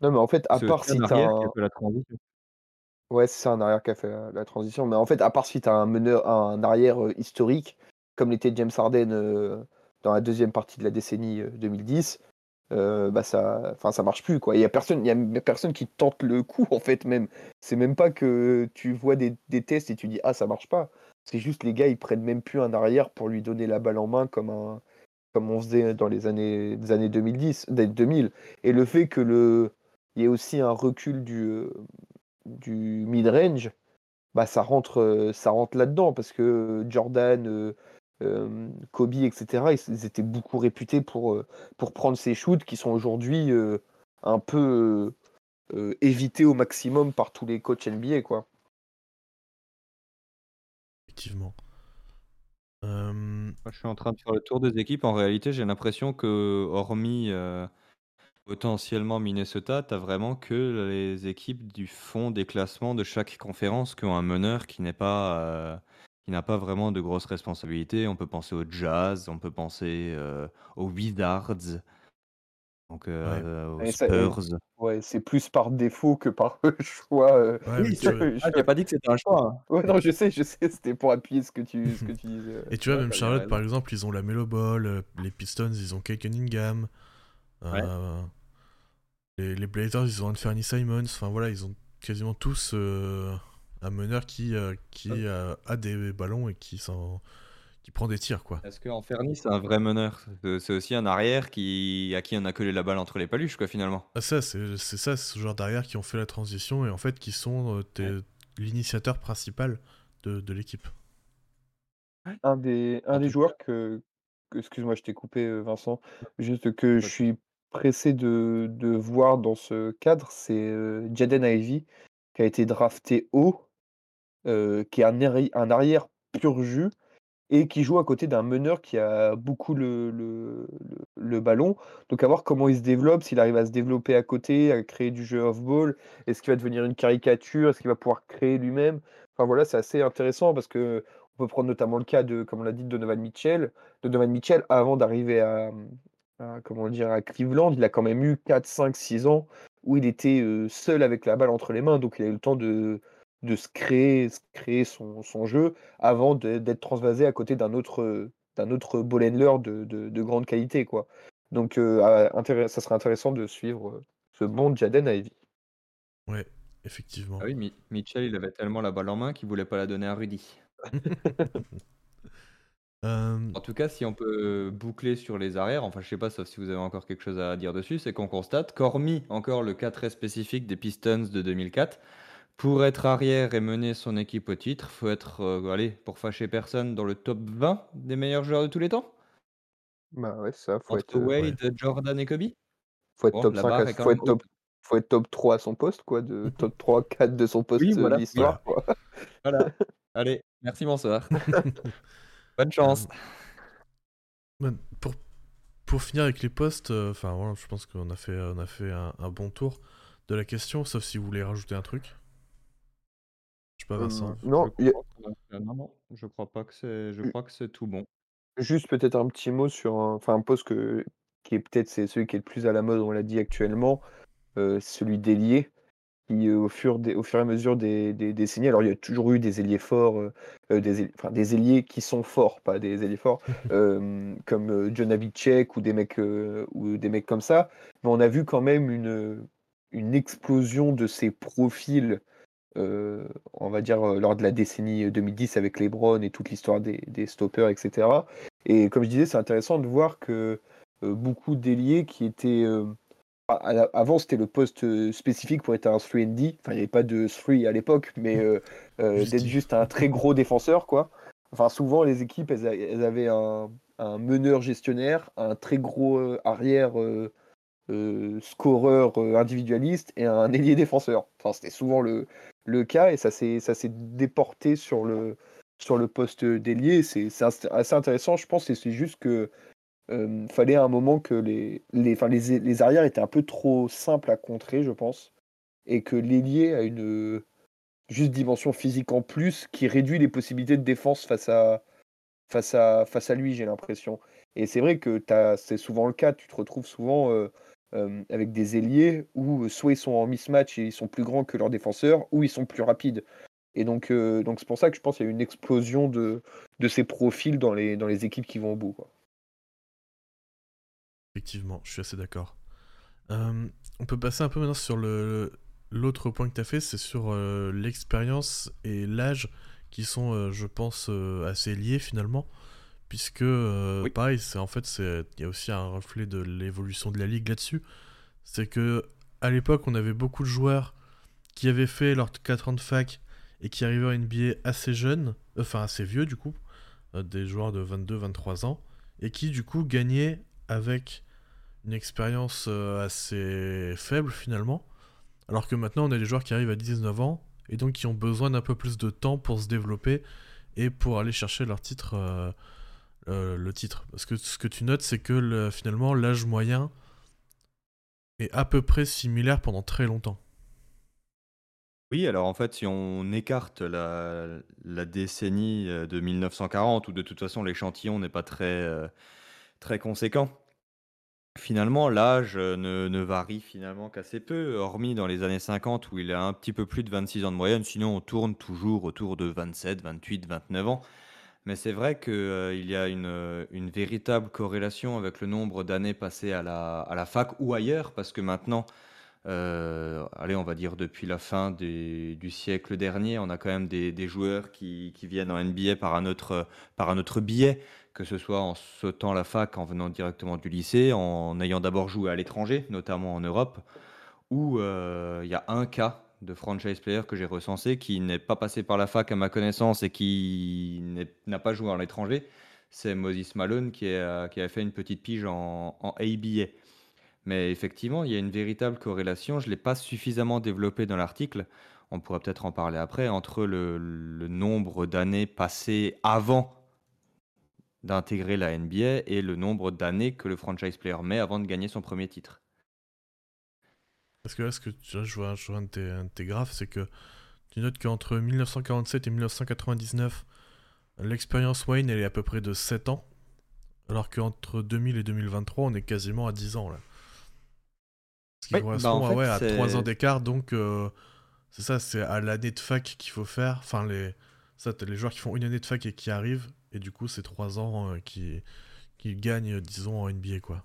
Non, mais en fait, à part si t'as un... la transition. Ouais, c'est un arrière qui a fait la, la transition. Mais en fait, à part si tu un meneur, un arrière euh, historique, comme l'était James Harden euh, dans la deuxième partie de la décennie euh, 2010, euh, bah ça, enfin, ça marche plus quoi. Il y a personne, personne qui tente le coup <laughs> en fait même. C'est même pas que tu vois des, tests et tu dis ah ça marche pas. C'est juste les gars ils prennent même plus un arrière pour lui donner la balle en main comme un, comme on faisait dans les années, des années 2010, des 2000. Et le fait que le, il y ait aussi un recul du euh, du mid-range, bah ça rentre, euh, ça rentre là-dedans parce que Jordan, euh, euh, Kobe, etc. Ils, ils étaient beaucoup réputés pour, euh, pour prendre ces shoots qui sont aujourd'hui euh, un peu euh, euh, évités au maximum par tous les coachs NBA, quoi. Effectivement. Euh, Moi, je suis en train de faire le tour des équipes. En réalité, j'ai l'impression que, hormis euh, potentiellement Minnesota, tu as vraiment que les équipes du fond des classements de chaque conférence qui ont un meneur qui n'est pas, euh, qui n'a pas vraiment de grosses responsabilités. On peut penser au Jazz, on peut penser euh, aux Wizards, donc euh, aux ça- Spurs. Ouais, c'est plus par défaut que par <laughs> choix. euh, ouais, mais tu je- Ah, pas dit que c'était un choix. hein. Ouais, non, je sais, je sais, c'était pour appuyer ce que tu, ce que tu <laughs> disais. Et tu vois, Ouais, même Charlotte, par exemple, ils ont la Melo Ball, les Pistons, ils ont Kay Cunningham. Ouais. euh, les, les Blazers, ils ont Anthony Simons. Enfin voilà, ils ont quasiment tous euh, un meneur qui, euh, qui euh, a des ballons et qui, s'en- qui prend des tirs, quoi. Est-ce qu'en Fernie, c'est un vrai meneur? C'est- aussi un arrière qui, à qui on a collé la balle entre les paluches, quoi, finalement. Ah, ça, c'est c'est ça, ce genre d'arrière qui ont fait la transition et en fait qui sont euh, l'initiateur principal de, de l'équipe. Un des, un En des joueurs que, que- excuse-moi, je t'ai coupé, Vincent, juste que je suis pressé de, de voir dans ce cadre, c'est euh, Jaden Ivey, qui a été drafté haut, euh, qui est un, arri- un arrière pur jus, et qui joue à côté d'un meneur qui a beaucoup le, le, le- ballon. Donc à voir comment il se développe, s'il arrive à se développer à côté, à créer du jeu off-ball, est-ce qu'il va devenir une caricature, est-ce qu'il va pouvoir créer lui-même? Enfin voilà, c'est assez intéressant parce que on peut prendre notamment le cas de, comme on l'a dit, de Donovan Mitchell. Donovan Mitchell, avant d'arriver à, à, comment dire, à Cleveland, il a quand même eu 4, 5, 6 ans où il était seul avec la balle entre les mains, donc il a eu le temps de, de se créer, se créer son, son jeu avant d'être transvasé à côté d'un autre, d'un autre ball handler de, de, de grande qualité. Quoi. Donc euh, ça serait intéressant de suivre ce bon Jaden Ivey. Ouais, effectivement. Ah oui, Mi- Mitchell, il avait tellement la balle en main qu'il voulait pas la donner à Rudy. <laughs> Euh, En tout cas, si on peut boucler sur les arrières, enfin je sais pas, sauf si vous avez encore quelque chose à dire dessus, c'est qu'on constate qu'hormis encore le cas très spécifique des Pistons de 2004, pour être arrière et mener son équipe au titre, faut être, euh, allez, pour fâcher personne, dans le top 20 des meilleurs joueurs de tous les temps? Bah ouais, ça, faut Entre être, euh, Wade, Jordan et Kobe? Faut être Bon, top la 5, barre à- est quand faut même être top, haute. faut être top 3 à son poste, quoi, de <laughs> top 3, 4 de son poste Oui, voilà, de l'histoire. quoi. Voilà. <laughs> Allez, merci, bonsoir. <laughs> Bonne chance. Ben, pour, pour finir avec les postes, euh, enfin voilà, je pense qu'on a fait, on a fait un, un bon tour de la question, sauf si vous voulez rajouter un truc. Je sais pas, Vincent. Non, Je il y a- crois non, non, je crois pas que c'est, je crois que c'est tout bon. Juste peut-être un petit mot sur un, enfin, un poste que, qui est peut-être c'est celui qui est le plus à la mode, on l'a dit actuellement, euh, celui d'ailier, qui euh, au fur, des, au fur et à mesure des, des décennies, alors il y a toujours eu des ailiers forts, euh, euh, des, ailiers, enfin, des ailiers qui sont forts, pas des ailiers forts, <laughs> euh, comme John Havlicek ou des mecs euh, ou des mecs comme ça, mais on a vu quand même une, une explosion de ces profils on va dire, lors de la décennie 2010 avec LeBron et toute l'histoire des, des stoppers, etc. Et comme je disais, c'est intéressant de voir que beaucoup d'ailiers qui étaient, avant, c'était le poste euh, spécifique pour être un 3D. Enfin, il n'y avait pas de 3 à l'époque, mais euh, euh, d'être juste un très gros défenseur, quoi. Enfin, souvent, les équipes, elles, avaient un, meneur gestionnaire, un très gros arrière scoreur individualiste et un ailier défenseur. Enfin, c'était souvent le, le cas et ça s'est déporté sur le, sur le poste d'ailier. C'est assez intéressant, je pense, et c'est juste que euh, fallait à un moment que les, les, les, les, arrières étaient un peu trop simples à contrer, je pense, et que l'ailier a une juste dimension physique en plus qui réduit les possibilités de défense face à, face à, face à lui, j'ai l'impression. Et c'est vrai que c'est souvent le cas, tu te retrouves souvent euh, euh, avec des ailiers où soit ils sont en mismatch et ils sont plus grands que leurs défenseurs, ou ils sont plus rapides. Et donc, donc c'est pour ça que je pense qu'il y a une explosion de, de ces profils dans les, dans les équipes qui vont au bout. Effectivement, je suis assez d'accord. Euh, on peut passer un peu maintenant sur le l'autre point que tu as fait, c'est sur euh, l'expérience et l'âge qui sont, euh, je pense, assez liés finalement. Puisque, pareil, c'est en fait, il y a aussi un reflet de l'évolution de la ligue là-dessus. C'est que à l'époque, on avait beaucoup de joueurs qui avaient fait leurs 4 ans de fac et qui arrivaient à NBA assez jeunes, enfin assez vieux du coup, des joueurs de 22-23 ans, et qui du coup gagnaient avec une expérience euh, assez faible finalement. Alors que maintenant, on a des joueurs qui arrivent à 19 ans et donc qui ont besoin d'un peu plus de temps pour se développer et pour aller chercher leur titre, euh, euh, le titre. Parce que ce que tu notes, c'est que finalement, l'âge moyen est à peu près similaire pendant très longtemps. Oui, alors en fait, si on écarte la, la décennie de 1940, où de toute façon l'échantillon n'est pas très, très conséquent, Finalement, l'âge, euh, ne varie finalement qu'assez peu, hormis dans les années 50 où il a un petit peu plus de 26 ans de moyenne, sinon on tourne toujours autour de 27, 28, 29 ans. Mais c'est vrai qu'il euh, y a une, euh, une véritable corrélation avec le nombre d'années passées à la fac ou ailleurs, parce que maintenant, allez, on va dire depuis la fin du siècle dernier, on a quand même des joueurs qui viennent en NBA par un autre, biais que ce soit en sautant la fac, en venant directement du lycée, en ayant d'abord joué à l'étranger, notamment en Europe, où euh, il y a un cas de franchise player que j'ai recensé qui n'est pas passé par la fac à ma connaissance et qui n'a pas joué à l'étranger. C'est Moses Malone qui, a, qui a fait une petite pige en, ABA. Mais effectivement, il y a une véritable corrélation. Je ne l'ai pas suffisamment développé dans l'article. On pourrait peut-être en parler après, entre le nombre d'années passées avant d'intégrer la NBA et le nombre d'années que le franchise player met avant de gagner son premier titre. Parce que là, ce que je vois, je vois un, de tes, graphes, c'est que tu notes qu'entre 1947 et 1999, l'expérience Wayne elle est à peu près de 7 ans, alors qu'entre 2000 et 2023, on est quasiment à 10 ans là. Ce qui correspond bah, à, ouais, 3 ans d'écart, donc euh, c'est ça, c'est à l'année de fac qu'il faut faire. Enfin, les, ça, les joueurs qui font une année de fac et qui arrivent, et du coup, c'est trois ans euh, qui, qui gagnent, disons, en NBA, quoi.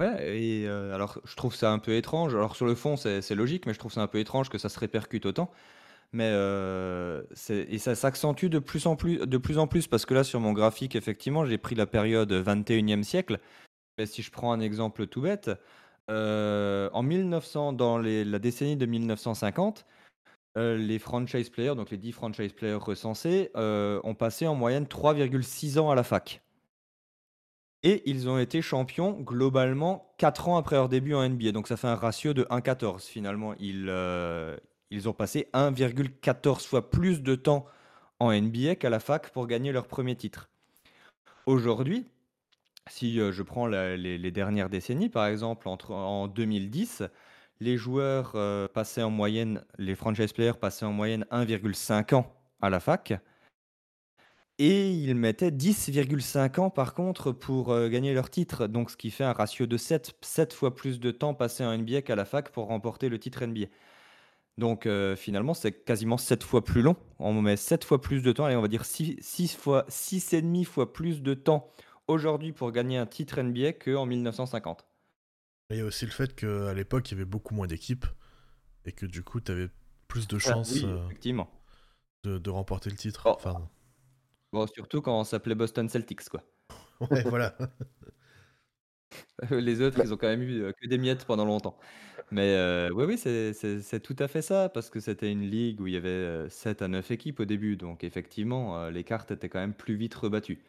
Ouais, et euh, alors je trouve ça un peu étrange. Alors sur le fond, c'est logique, mais je trouve ça un peu étrange que ça se répercute autant. Mais euh, et ça s'accentue de plus en plus, de plus en plus, parce que là, sur mon graphique, effectivement, j'ai pris la période 21e siècle. Et si je prends un exemple tout bête, en 1900, dans les, la décennie de 1950, euh, les franchise players, donc les 10 franchise players recensés, euh, ont passé en moyenne 3,6 ans à la fac. Et ils ont été champions globalement 4 ans après leur début en NBA. Donc ça fait un ratio de 1,14 finalement. Ils, euh, ils ont passé 1,14 fois plus de temps en NBA qu'à la fac pour gagner leur premier titre. Aujourd'hui, si je prends les, dernières décennies, par exemple entre, en 2010, les joueurs euh, passaient en moyenne, les franchise players passaient en moyenne 1,5 ans à la fac. Et ils mettaient 10,5 ans par contre pour euh, gagner leur titre. Donc ce qui fait un ratio de 7, 7 fois plus de temps passé en NBA qu'à la fac pour remporter le titre NBA. Donc euh, finalement, c'est quasiment 7 fois plus long. On met 7 fois plus de temps, et on va dire 6, 6 fois 6,5 fois plus de temps aujourd'hui pour gagner un titre NBA qu'en 1950. Il y a aussi le fait qu'à l'époque, il y avait beaucoup moins d'équipes et que du coup, tu avais plus de chances euh, de, de, remporter le titre. Oh. Bon, surtout quand on s'appelait Boston Celtics, quoi. <laughs> ouais, voilà. <laughs> Les autres, ils ont quand même eu, que des miettes pendant longtemps. Mais, heu, oui, oui, c'est tout à fait ça, parce que c'était une ligue où il y avait, heu, 7 à 9 équipes au début, donc effectivement, les cartes étaient quand même plus vite rebattues.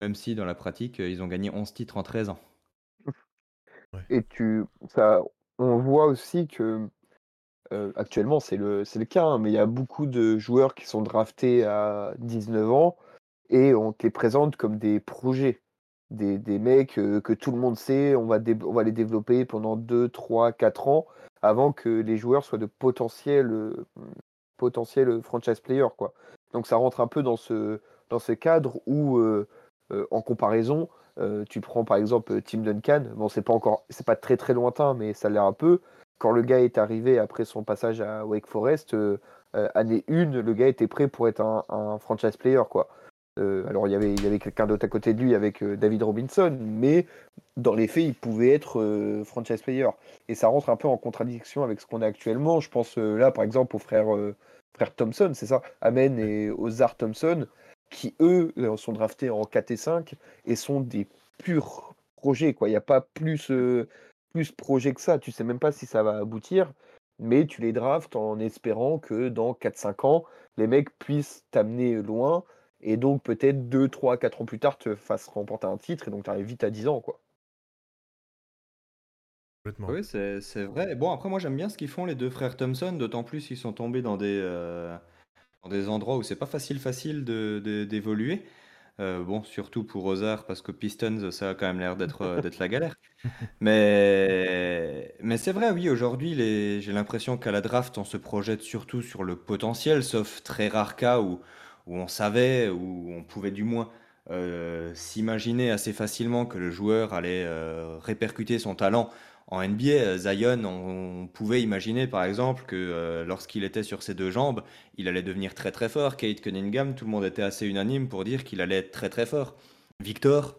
Même si dans la pratique, ils ont gagné 11 titres en 13 ans. Et tu ça on voit aussi que, heu, actuellement c'est le c'est le cas, hein, mais il y a beaucoup de joueurs qui sont draftés à 19 ans et on te les présente comme des projets. Des des mecs, heu, que tout le monde sait, on va on va les développer pendant 2-3-4 ans avant que les joueurs soient de potentiels, heu, mmh, potentiels, franchise players. Donc ça rentre un peu dans ce dans ce cadre où, en comparaison, heu, tu prends par exemple, Tim Duncan, bon c'est pas encore c'est pas très, très lointain, mais ça l'est un peu. Quand le gars est arrivé après son passage à Wake Forest, heu, année 1, le gars était prêt pour être un franchise player, quoi. Alors il y avait y avait quelqu'un d'autre à côté de lui avec, David Robinson, mais dans les faits, il pouvait être, franchise player et ça rentre un peu en contradiction avec ce qu'on a actuellement. Je pense, là, par exemple, heu, frères Thompson, c'est ça? Amen et Ozar Thompson, qui eux, heu, sont draftés en 4 et 5 et sont des purs projets, quoi. Il y a pas plus, heu, plus projet que ça. Tu sais même pas si ça va aboutir, mais tu les draftes en espérant que dans 4-5 ans, les mecs puissent t'amener loin et donc peut-être 2, 3, 4 ans plus tard te fassent remporter un titre et donc tu arrives vite à 10 ans, quoi. Oui, c'est c'est vrai. Bon, après, moi, j'aime bien ce qu'ils font, les deux frères Thompson, d'autant plus ils sont tombés dans des, heu, dans des endroits où c'est pas facile, facile de de d'évoluer. Heu, bon, surtout pour Ozar, parce que Pistons, ça a quand même l'air d'être, heu, d'être la galère. <laughs> Mais mais c'est vrai, oui, aujourd'hui, les j'ai l'impression qu'à la draft, on se projette surtout sur le potentiel, sauf très rare cas où où on savait, où on pouvait du moins, heu, s'imaginer assez facilement que le joueur allait, répercuter son talent en NBA, Zion, on, pouvait imaginer par exemple que euh, lorsqu'il était sur ses deux jambes, il allait devenir très très fort. Kate Cunningham, tout le monde était assez unanime pour dire qu'il allait être très très fort. Victor,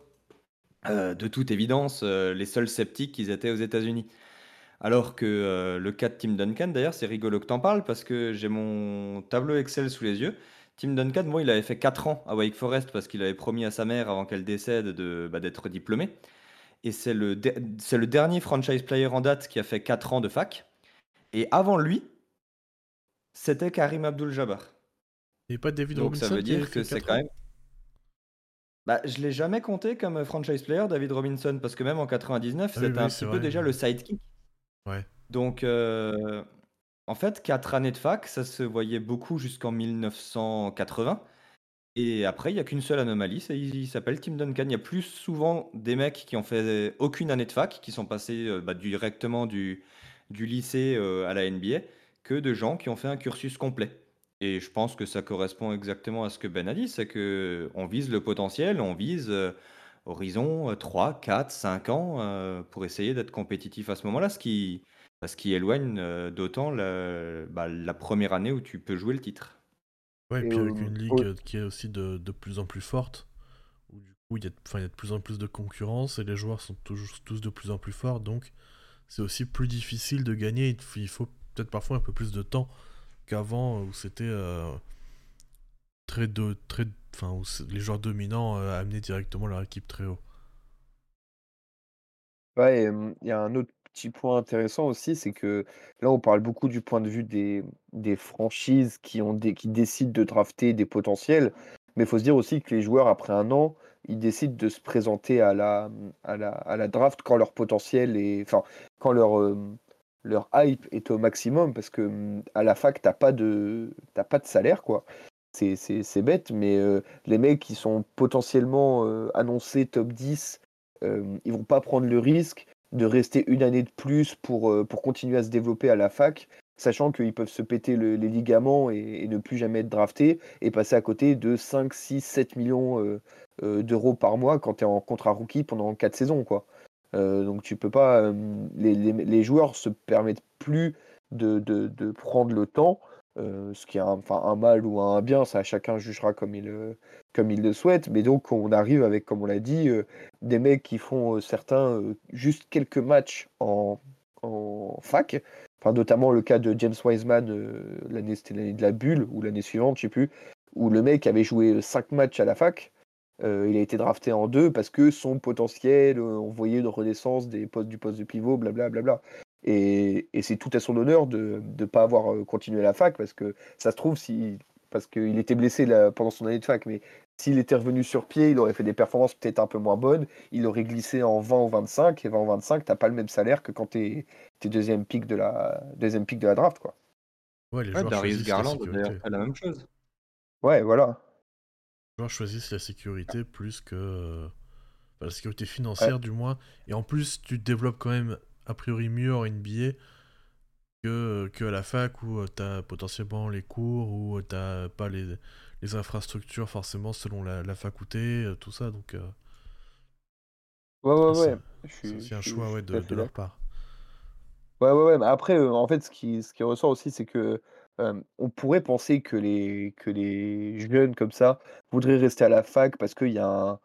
euh, de toute évidence, euh, les seuls sceptiques qu'ils étaient aux États-Unis. Alors que le cas de Tim Duncan, d'ailleurs, c'est rigolo que t'en parles parce que j'ai mon tableau Excel sous les yeux. Tim Duncan, moi, il avait fait 4 ans à Wake Forest parce qu'il avait promis à sa mère avant qu'elle décède de, bah, d'être diplômé et c'est le, c'est le dernier franchise player en date qui a fait 4 ans de fac. Et avant lui, c'était Karim Abdul-Jabbar. Et pas David Donc Robinson ça veut dire que c'est quand même. Bah, je l'ai jamais compté comme franchise player, David Robinson, parce que même en 99, ah c'était un petit peu déjà le sidekick. Ouais. Donc, euh, en fait, 4 années de fac, ça se voyait beaucoup jusqu'en 1980. Et après, il n'y a qu'une seule anomalie, c'est il s'appelle Tim Duncan. Il y a plus souvent des mecs qui ont fait aucune année de fac, qui sont passés euh, bah, directement du, lycée euh, à la NBA, que de gens qui ont fait un cursus complet. Et je pense que ça correspond exactement à ce que Ben a dit, c'est que on vise le potentiel, on vise euh, horizon 3, 4, 5 ans pour essayer d'être compétitif à ce moment-là, ce qui, ce qui éloigne d'autant bah, la première année où tu peux jouer le titre. Ouais, et puis avec une ligue qui est aussi de, de, plus en plus forte, où du coup il y, a, il y, a de plus en plus de concurrence et les joueurs sont toujours, tous de plus en plus forts, donc c'est aussi plus difficile de gagner. Il faut peut-être parfois un peu plus de temps qu'avant où c'était euh, très de très, enfin où les joueurs dominants euh, amenaient directement leur équipe très haut. Ouais, il y a un autre petit point intéressant aussi, c'est que là, on parle beaucoup du point de vue des, des franchises qui, ont qui décident de drafter des potentiels. Mais il faut se dire aussi que les joueurs, après un an, ils décident de se présenter à la, à la, à la draft quand leur potentiel est. Enfin, quand leur, leur hype est au maximum. Parce que à la fac, tu n'as pas, de, pas de salaire, quoi. C'est bête, mais les mecs qui sont potentiellement annoncés top 10, ils vont pas prendre le risque de rester une année de plus pour, euh, pour continuer à se développer à la fac, sachant qu'ils peuvent se péter les ligaments et, ne plus jamais être draftés et passer à côté de 5, 6, 7 millions euh, euh, d'euros par mois quand tu es en contrat rookie pendant 4 saisons. Quoi. donc tu peux pas. Les, les, les, joueurs se permettent plus de, de, de prendre le temps euh, ce qui est un, un mal ou un bien, ça chacun jugera comme il, comme il le souhaite. Mais donc on arrive avec, comme on l'a dit, euh, des mecs qui font euh, certains juste quelques matchs en, en fac. Enfin, notamment le cas de James Wiseman, l'année c'était l'année de la bulle ou l'année suivante, je sais plus, où le mec avait joué 5 matchs à la fac. euh, il a été drafté en deux parce que son potentiel, euh, on voyait une renaissance des postes, du poste de pivot, blablabla. Et, et c'est tout à son honneur de ne pas avoir euh, continué la fac parce que ça se trouve, si, parce qu'il était blessé là, pendant son année de fac, mais s'il était revenu sur pied, il aurait fait des performances peut-être un peu moins bonnes, il aurait glissé en 20 ou 25, et 20 ou 25, t'as pas le même salaire que quand t'es es deuxième pick de la deuxième pick de la draft, quoi. Ouais, les Ouais, joueurs Darius choisissent la Garland d'ailleurs la même chose. Ouais, voilà. Les joueurs choisissent la sécurité plus que euh, enfin, la sécurité financière du moins. Et en plus, tu te développes quand même a priori mieux en NBA que, que à la fac où tu as potentiellement les cours, où tu pas les, les infrastructures forcément selon la, la faculté, euh, tout ça. Donc, euh, Ouais, ouais, ouais. C'est aussi un choix ouais, de, leur part. Ouais, ouais, ouais. Mais après, euh, en fait, ce qui, ce qui ressort aussi, c'est que euh, on pourrait penser que les, que les jeunes comme ça voudraient rester à la fac parce qu'il y a un,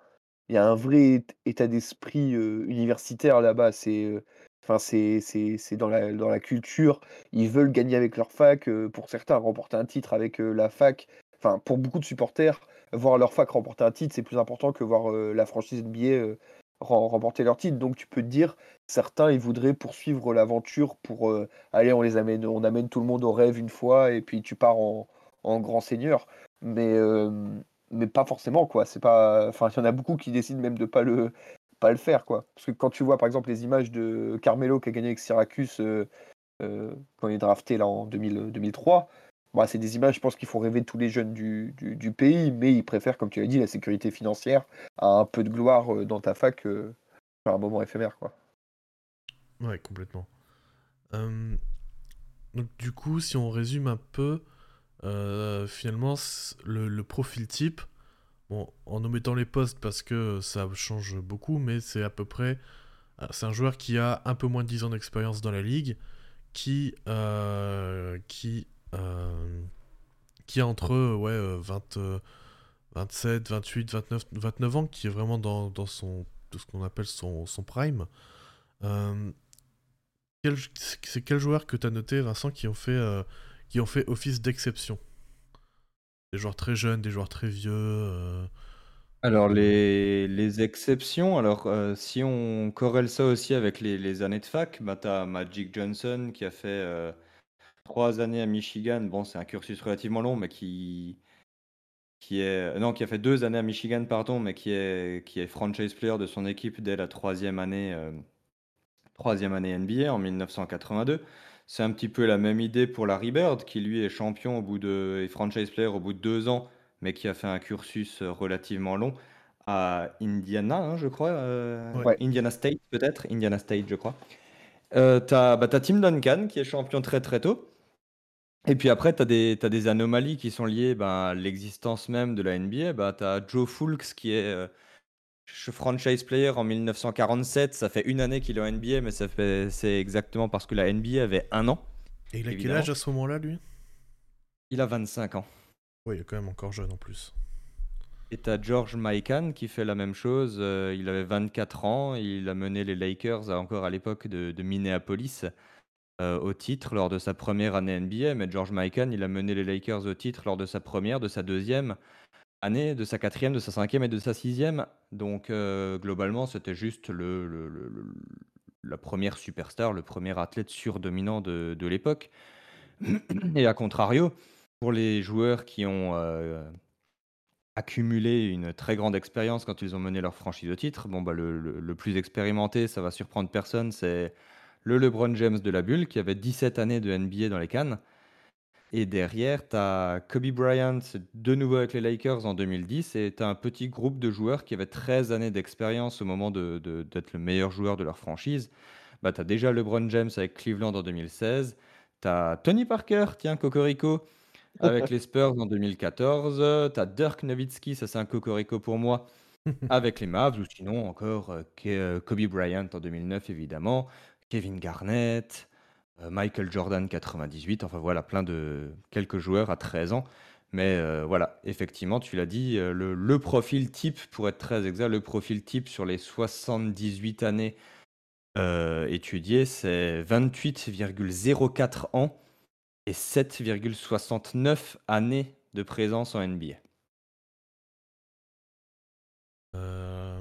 il y a un vrai ét- état d'esprit euh, universitaire là-bas. C'est, euh, c'est, dans la, culture. Ils veulent gagner avec leur fac. pour certains, remporter un titre avec la fac. Pour beaucoup de supporters, voir leur fac remporter un titre, c'est plus important que voir la franchise NBA rem- remporter leur titre. Donc, tu peux te dire, certains, ils voudraient poursuivre l'aventure pour allez, on les amène, on amène tout le monde au rêve une fois et puis tu pars en, grand seigneur. Mais mais pas forcément quoi c'est pas enfin il y en a beaucoup qui décident même de pas le pas le faire quoi parce que quand tu vois par exemple les images de Carmelo qui a gagné avec Syracuse euh, euh, quand il est drafté là en 2000 2003 bah, c'est des images je pense qu'il faut rêver tous les jeunes du, du, pays mais ils préfèrent comme tu l'as dit la sécurité financière à un peu de gloire euh, dans ta fac euh, à un moment éphémère quoi Ouais, complètement. Euh, donc du coup, si on résume un peu, euh, finalement, le profil type, en omettant les postes parce que ça change beaucoup, mais c'est à peu près, euh, c'est un joueur qui a un peu moins de 10 ans d'expérience dans la ligue, qui, euh, qui, euh, qui a entre ouais, euh, 20, euh, 27, 28, 29, 29 ans, qui est vraiment dans, dans son, ce qu'on appelle son, son prime. Euh, c'est quel joueur que tu as noté, Vincent, qui ont fait, qui ont fait office d'exception? Des joueurs très jeunes, des joueurs très vieux. euh, Alors, euh, les, les exceptions, alors euh, si on corrèle ça aussi avec les, les années de fac, bah, tu as Magic Johnson qui a fait euh, trois années à Michigan. Bon, c'est un cursus relativement long, mais qui, qui est. Non, qui a fait deux années à Michigan, pardon, mais qui est, qui est franchise player de son équipe dès la troisième année, euh, troisième année NBA en 1982. C'est un petit peu la même idée pour Larry Bird, qui lui est champion au bout de, et franchise player au bout de deux ans, mais qui a fait un cursus euh, relativement long à Indiana, hein, je crois. euh, Ouais. Ouais. Indiana State, peut-être. Indiana State, je crois. Euh, t'as bah, t'as Tim Duncan, qui est champion très très tôt. Et puis après, tu as des, t'as des anomalies qui sont liées ben, à l'existence même de la NBA. Bah, tu as Joe Fulks qui est euh, ch- franchise player en 1947. Ça fait une année qu'il est en NBA, mais ça fait, c'est exactement parce que la NBA avait un an. Et il a quel âge à ce moment-là, lui? Il a 25 ans. Oui, il est quand même encore jeune en plus. Et tu as George Mikan qui fait la même chose. euh, il avait 24 ans. Il a mené les Lakers à- encore à l'époque de, de Minneapolis euh, au titre lors de sa première année NBA. Mais George Mikan, il a mené les Lakers au titre lors de sa première, de sa deuxième année, de sa quatrième, de sa cinquième et de sa sixième. Donc euh, globalement, c'était juste le, la première superstar, le premier athlète surdominant de, de l'époque. Et à contrario, pour les joueurs qui ont euh, accumulé une très grande expérience quand ils ont mené leur franchise au titre, bon, bah, le, le- le plus expérimenté, ça va surprendre personne, c'est le LeBron James de la bulle qui avait 17 années de NBA dans les cannes. Et derrière, tu as Kobe Bryant de nouveau avec les Lakers en 2010 et tu as un petit groupe de joueurs qui avaient 13 années d'expérience au moment de- de- d'être le meilleur joueur de leur franchise. Bah, tu as déjà LeBron James avec Cleveland en 2016. Tu as Tony Parker, tiens, Cocorico, avec <laughs> les Spurs en 2014. Tu as Dirk Nowitzki, ça c'est un Cocorico pour moi, <laughs> avec les Mavs. Ou sinon encore euh, Ke- euh, Kobe Bryant en 2009, évidemment. Kevin Garnett. Euh, Michael Jordan 98, enfin voilà, plein de quelques joueurs à 13 ans. Mais euh, voilà, effectivement, tu l'as dit, euh, le, le profil type, pour être très exact, le profil type sur les 78 années étudiées, c'est 28,04 ans et 7,69 années de présence en NBA.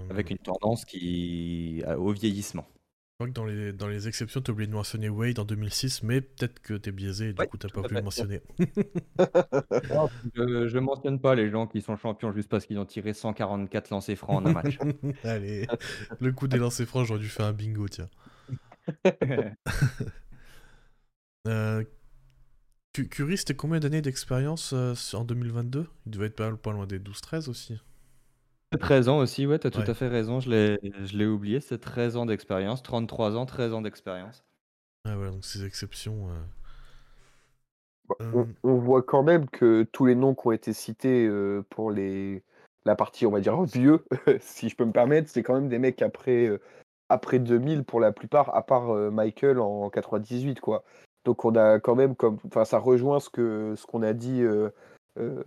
Avec une tendance qui au vieillissement. Je crois que dans les, dans les exceptions, tu as oublié de mentionner Wade en 2006, mais peut-être que tu es biaisé et du Ouais, coup, tu pas pu le mentionner. <laughs> Je, je mentionne pas les gens qui sont champions juste parce qu'ils ont tiré 144 lancers francs en un match. <laughs> Allez, le coup des lancers francs, j'aurais dû faire un bingo, tiens. <laughs> Euh, Cu- Curry, c'était combien d'années d'expérience euh, en 2022 Il devait être pas, pas loin des 12-13 aussi. 13 ans aussi, ouais, t'as tout Ouais. à fait raison, je l'ai, je l'ai oublié, c'est 13 ans d'expérience, 33 ans, 13 ans d'expérience. Ah ouais, donc ces exceptions. euh, Bah, Euh, On, on voit quand même que tous les noms qui ont été cités euh, pour les, la partie, on va dire, vieux, <laughs> si je peux me permettre, c'est quand même des mecs après, euh, après 2000 pour la plupart, à part euh, Michael en 98, quoi. Donc on a quand même comme, enfin ça rejoint ce que ce qu'on a dit euh, euh,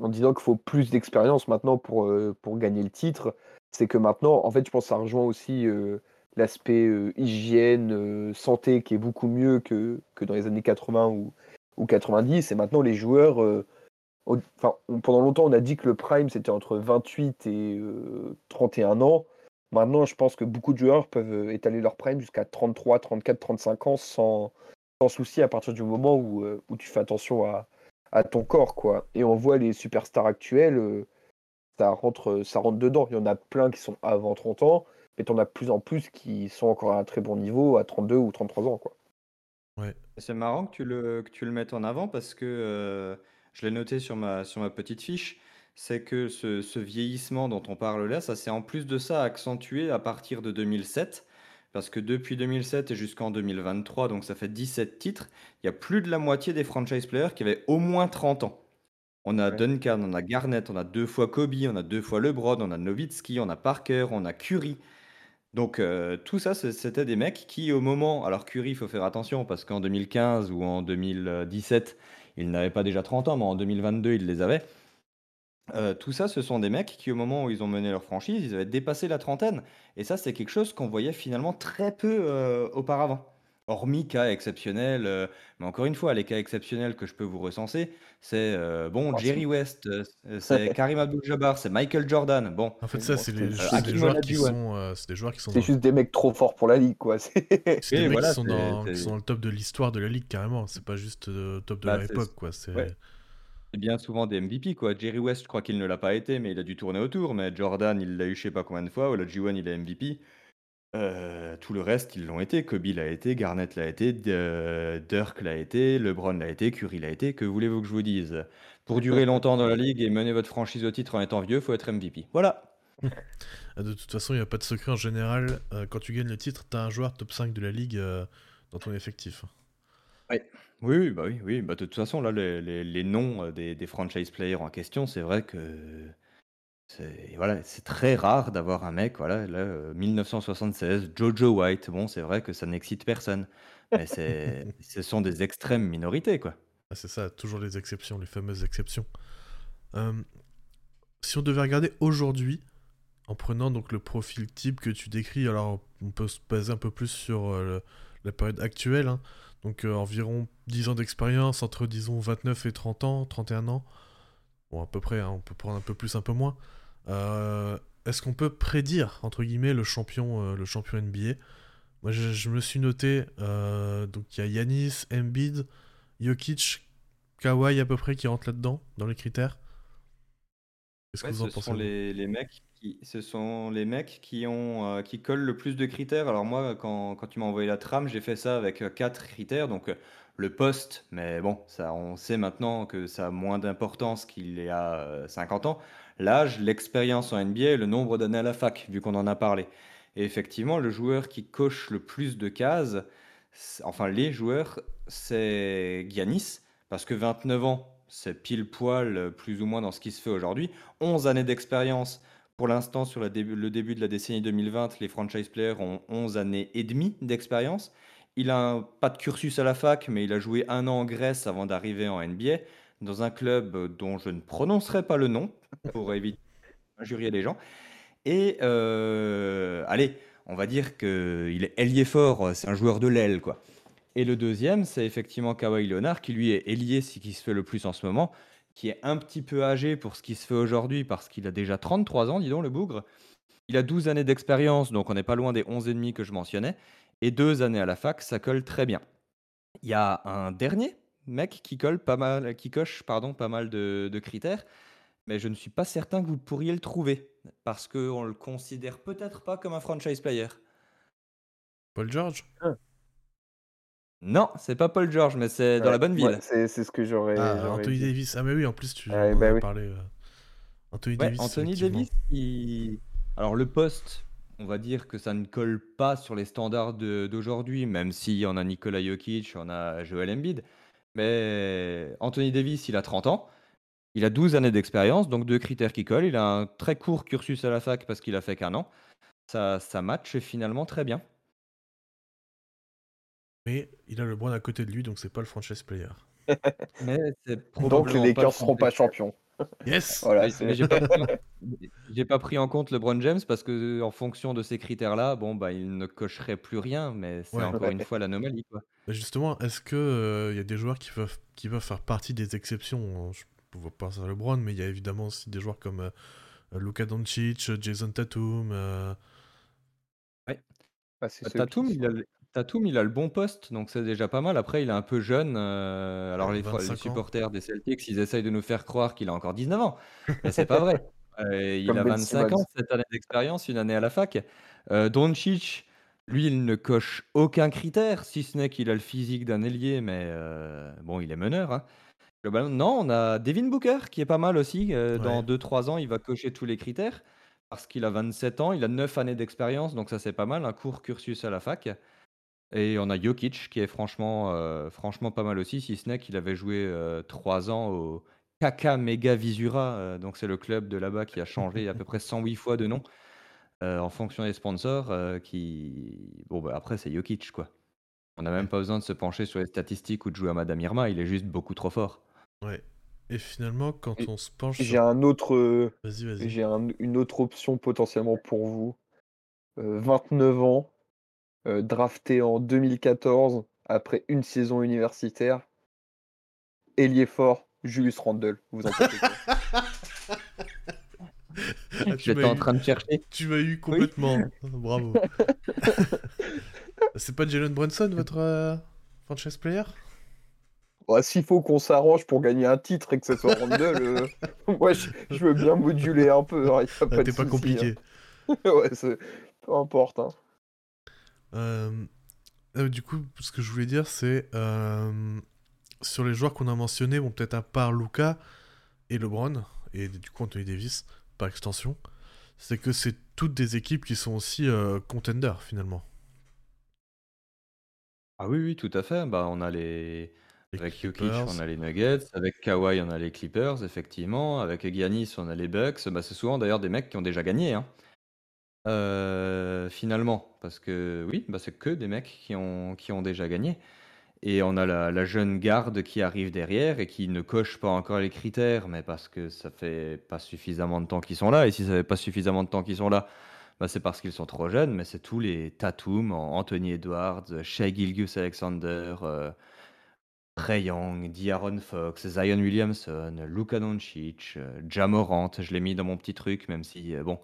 en disant qu'il faut plus d'expérience maintenant pour euh, pour gagner le titre. C'est que maintenant, en fait, je pense que ça rejoint aussi euh, l'aspect hygiène, santé qui est beaucoup mieux que, que dans les années 80 ou, ou 90. Et maintenant, les joueurs, pendant longtemps, on a dit que le prime c'était entre 28 et euh, 31 ans. Maintenant, je pense que beaucoup de joueurs peuvent étaler leur prime jusqu'à 33, 34, 35 ans sans, sans souci à partir du moment où, où tu fais attention à, à ton corps, quoi. Et on voit les superstars actuels, euh, ça rentre, ça rentre dedans. Il y en a plein qui sont avant 30 ans, mais tu en as de plus en plus qui sont encore à un très bon niveau à 32 ou 33 ans, quoi. C'est marrant que tu le, que tu le mettes en avant parce que euh, je l'ai noté sur ma, sur ma petite fiche. C'est que ce, ce vieillissement dont on parle là, ça s'est en plus de ça accentué à partir de 2007. Parce que depuis 2007 et jusqu'en 2023, donc ça fait 17 titres, il y a plus de la moitié des franchise players qui avaient au moins 30 ans. On a Ouais. Duncan, on a Garnett, on a deux fois Kobe, on a deux fois LeBron, on a Nowitzki, on a Parker, on a Curry. Donc euh, tout ça, c'est- c'était des mecs qui, au moment... Alors Curry, il faut faire attention, parce qu'en 2015 ou en 2017, il n'avait pas déjà 30 ans, mais en 2022, il les avait. Euh, tout ça, ce sont des mecs qui, au moment où ils ont mené leur franchise, ils avaient dépassé la trentaine. Et ça, c'est quelque chose qu'on voyait finalement très peu euh, auparavant. Hormis cas exceptionnels, euh, mais encore une fois, les cas exceptionnels que je peux vous recenser, c'est euh, bon, Ah, Jerry c'est- West, euh, <laughs> c'est Karim Abdul-Jabbar, c'est Michael Jordan. Bon, En fait, C'est ça, bon, c'est c'est- euh, c'est des Hakim joueurs qui Olajuwon. sont, euh, c'est des joueurs qui sont C'est dans, juste des mecs trop forts pour la ligue, quoi. <laughs> C'est c'est des Oui, mecs voilà, qui sont c'est- dans, c'est- qui sont dans le top de l'histoire de la ligue carrément. C'est pas juste euh, top de Bah, leur c'est- époque, quoi. C'est ouais. C'est bien souvent des MVP, quoi. Jerry West, je crois qu'il ne l'a pas été, mais il a dû tourner autour. Mais Jordan, il l'a eu je sais pas combien de fois. Olajuwon, il est MVP. Euh, tout le reste, ils l'ont été. Kobe l'a été, Garnett l'a été, D- euh, Dirk l'a été, LeBron l'a été, Curry l'a été. Que voulez-vous que je vous dise? Pour durer <laughs> longtemps dans la ligue et mener votre franchise au titre en étant vieux, faut être MVP. Voilà. Ah, De toute façon, il n'y a pas de secret en général. euh, quand tu gagnes le titre, t'as un joueur top 5 de la ligue euh, dans ton effectif. Oui, oui, bah oui, oui. Bah, de toute façon, là, les, les- les noms euh, des, des franchise players en question, c'est vrai que c'est voilà, c'est très rare d'avoir un mec, voilà, là, euh, 1976, Jojo White. Bon, c'est vrai que ça n'excite personne, mais c'est, <laughs> ce sont des extrêmes minorités, quoi. Ah, c'est ça, toujours les exceptions, les fameuses exceptions. Euh, si on devait regarder aujourd'hui, en prenant donc le profil type que tu décris, alors on peut se baser un peu plus sur euh, le- la période actuelle, hein. Donc euh, environ 10 ans d'expérience, entre disons 29 et 30 ans, 31 ans, bon à peu près, hein, on peut prendre un peu plus, un peu moins. Euh, Est-ce qu'on peut prédire, entre guillemets, le champion, euh, le champion NBA Moi je, je me suis noté, donc il y a Yanis, Embiid, Jokic, Kawhi à peu près qui rentrent là-dedans, dans les critères. Qu'est-ce que vous en pensez sont les mecs ce sont les mecs euh, qui collent le plus de critères. Alors moi, quand, tu m'as envoyé la trame, j'ai fait ça avec euh, quatre critères. Donc euh, le poste, mais bon, ça, on sait maintenant que ça a moins d'importance qu'il y a euh, 50 ans. L'âge, l'expérience en NBA le nombre d'années à la fac, vu qu'on en a parlé. Et effectivement, le joueur qui coche le plus de cases, enfin les joueurs, c'est Giannis, parce que 29 ans, c'est pile poil plus ou moins dans ce qui se fait aujourd'hui. 11 années d'expérience. Pour l'instant, sur le début de la décennie 2020, les franchise players ont 11 années et demie d'expérience. Il a pas de cursus à la fac, mais il a joué un an en Grèce avant d'arriver en NBA, dans un club euh, dont je ne prononcerai pas le nom, <laughs> pour éviter d'injurier les gens. Et euh, allez, on va dire qu'il est ailier fort, c'est un joueur de l'aile, quoi. Et le deuxième, c'est effectivement Kawhi Leonard, qui lui est ailier, ce qui se fait le plus en ce moment, qui est un petit peu âgé pour ce qui se fait aujourd'hui parce qu'il a déjà 33 ans, dis donc, le bougre. Il a 12 années d'expérience, donc on n'est pas loin des 11 et demi que je mentionnais. Et deux années à la fac, ça colle très bien. Il y a un dernier mec qui colle pas mal, qui coche pardon, pas mal de, de critères, mais je ne suis pas certain que vous pourriez le trouver parce qu'on le considère peut-être pas comme un franchise player. Paul George? Non, c'est pas Paul George, mais c'est dans la bonne ville. ouais, c'est c'est ce que j'aurais Ah, Anthony dit. Davis. Ah, mais oui, en plus, tu Ouais, en bah oui. parlé. euh. Anthony Ouais, Davis. Anthony. Davis, il- alors le poste, on va dire que ça ne colle pas sur les standards de- d'aujourd'hui, même si on a Nikola Jokic, on a Joel Embiid. Mais Anthony Davis, il a 30 ans, il a 12 années d'expérience, donc deux critères qui collent. Il a un très court cursus à la fac parce qu'il a fait qu'un an. Ça, ça match finalement très bien. Mais il a le Brown à côté de lui, donc c'est pas le franchise player. <laughs> Mais c'est Donc les le Lakers seront pas champions. Yes <laughs> Voilà, j'ai pas, pris en- j'ai pas pris en compte LeBron James parce que en fonction de ces critères-là, bon bah il ne cocherait plus rien, mais c'est Ouais. encore Ouais. une fois l'anomalie. Bah, Justement, est-ce que euh, il y a des joueurs qui peuvent, qui peuvent faire partie des exceptions? Je ne pas à LeBron, mais il y a évidemment aussi des joueurs comme euh, Luka Doncic, Jason Tatum. euh, Ah, c'est Euh, ceux Tatum, il a, le- Tatum, il a le bon poste, donc c'est déjà pas mal. Après, il est un peu jeune. euh, alors, les, 25 les ans. supporters des Celtics, ils essayent de nous faire croire qu'il a encore 19 ans. Mais c'est pas vrai. <laughs> Euh, il Comme a Ben 25 ans. 7 années d'expérience, une année à la fac. Euh, Doncic, lui, il ne coche aucun critère, si ce n'est qu'il a le physique d'un ailier, mais euh, bon, il est meneur. hein. Globalement, non, on a Devin Booker qui est pas mal aussi. euh, Dans Ouais. 2-3 ans, il va cocher tous les critères parce qu'il a 27 ans, il a 9 années d'expérience, donc ça c'est pas mal, un court cursus à la fac. Et on a Jokic qui est franchement, euh, franchement pas mal aussi, si ce n'est qu'il avait joué 3 ans au Kaka Mega Visura, euh, donc c'est le club de là-bas qui a changé à peu près 108 fois de nom euh, en fonction des sponsors. euh, qui... Bon, bah, après c'est Jokic quoi. On n'a même pas besoin de se pencher sur les statistiques ou de jouer à Madame Irma, il est juste beaucoup trop fort. Ouais. Et finalement, quand Et on se penche J'ai sur... un autre, euh, Vas-y, vas-y. j'ai un- une autre option potentiellement pour vous. Euh, 29 ans, euh, drafté en 2014 après une saison universitaire. Ailier fort, Julius Randle. Vous en pensez quoi? <laughs> Ah, tu J'étais m'as en eu, train de chercher. tu m'as eu complètement. Bravo. <laughs> c'est pas Jalen Brunson, votre euh, franchise player? Bah, S'il faut qu'on s'arrange pour gagner un titre et que ce soit Randle, euh, <laughs> moi je, je veux bien moduler un peu. hein, Ah, pas de T'es pas souci, compliqué. hein. ouais, peu importe. hein. Euh, euh, du coup, ce que je voulais dire, c'est euh, sur les joueurs qu'on a mentionnés, bon, peut-être à part Luca et LeBron, et du coup Anthony Davis, par extension, c'est que c'est toutes des équipes qui sont aussi euh, contenders finalement. Ah oui, oui, tout à fait. Bah, on a les... Les Avec Jokic, on a les Nuggets. Avec Kawhi, on a les Clippers, effectivement. Avec Giannis, on a les Bucks. Bah, c'est souvent d'ailleurs des mecs qui ont déjà gagné. hein. Euh, finalement. Parce que oui, bah, c'est que des mecs qui ont, déjà gagné. Et on a la, jeune garde qui arrive derrière et qui ne coche pas encore les critères, mais parce que ça fait pas suffisamment de temps qu'ils sont là. Et si ça fait pas suffisamment de temps qu'ils sont là, bah, c'est parce qu'ils sont trop jeunes. Mais c'est tous les Tatum, Anthony Edwards, Shea Gilgus Alexander, euh, Trae Young, Fox, Zion Williamson, Luka Doncic, Morant, je l'ai mis dans mon petit truc, même si, euh, bon,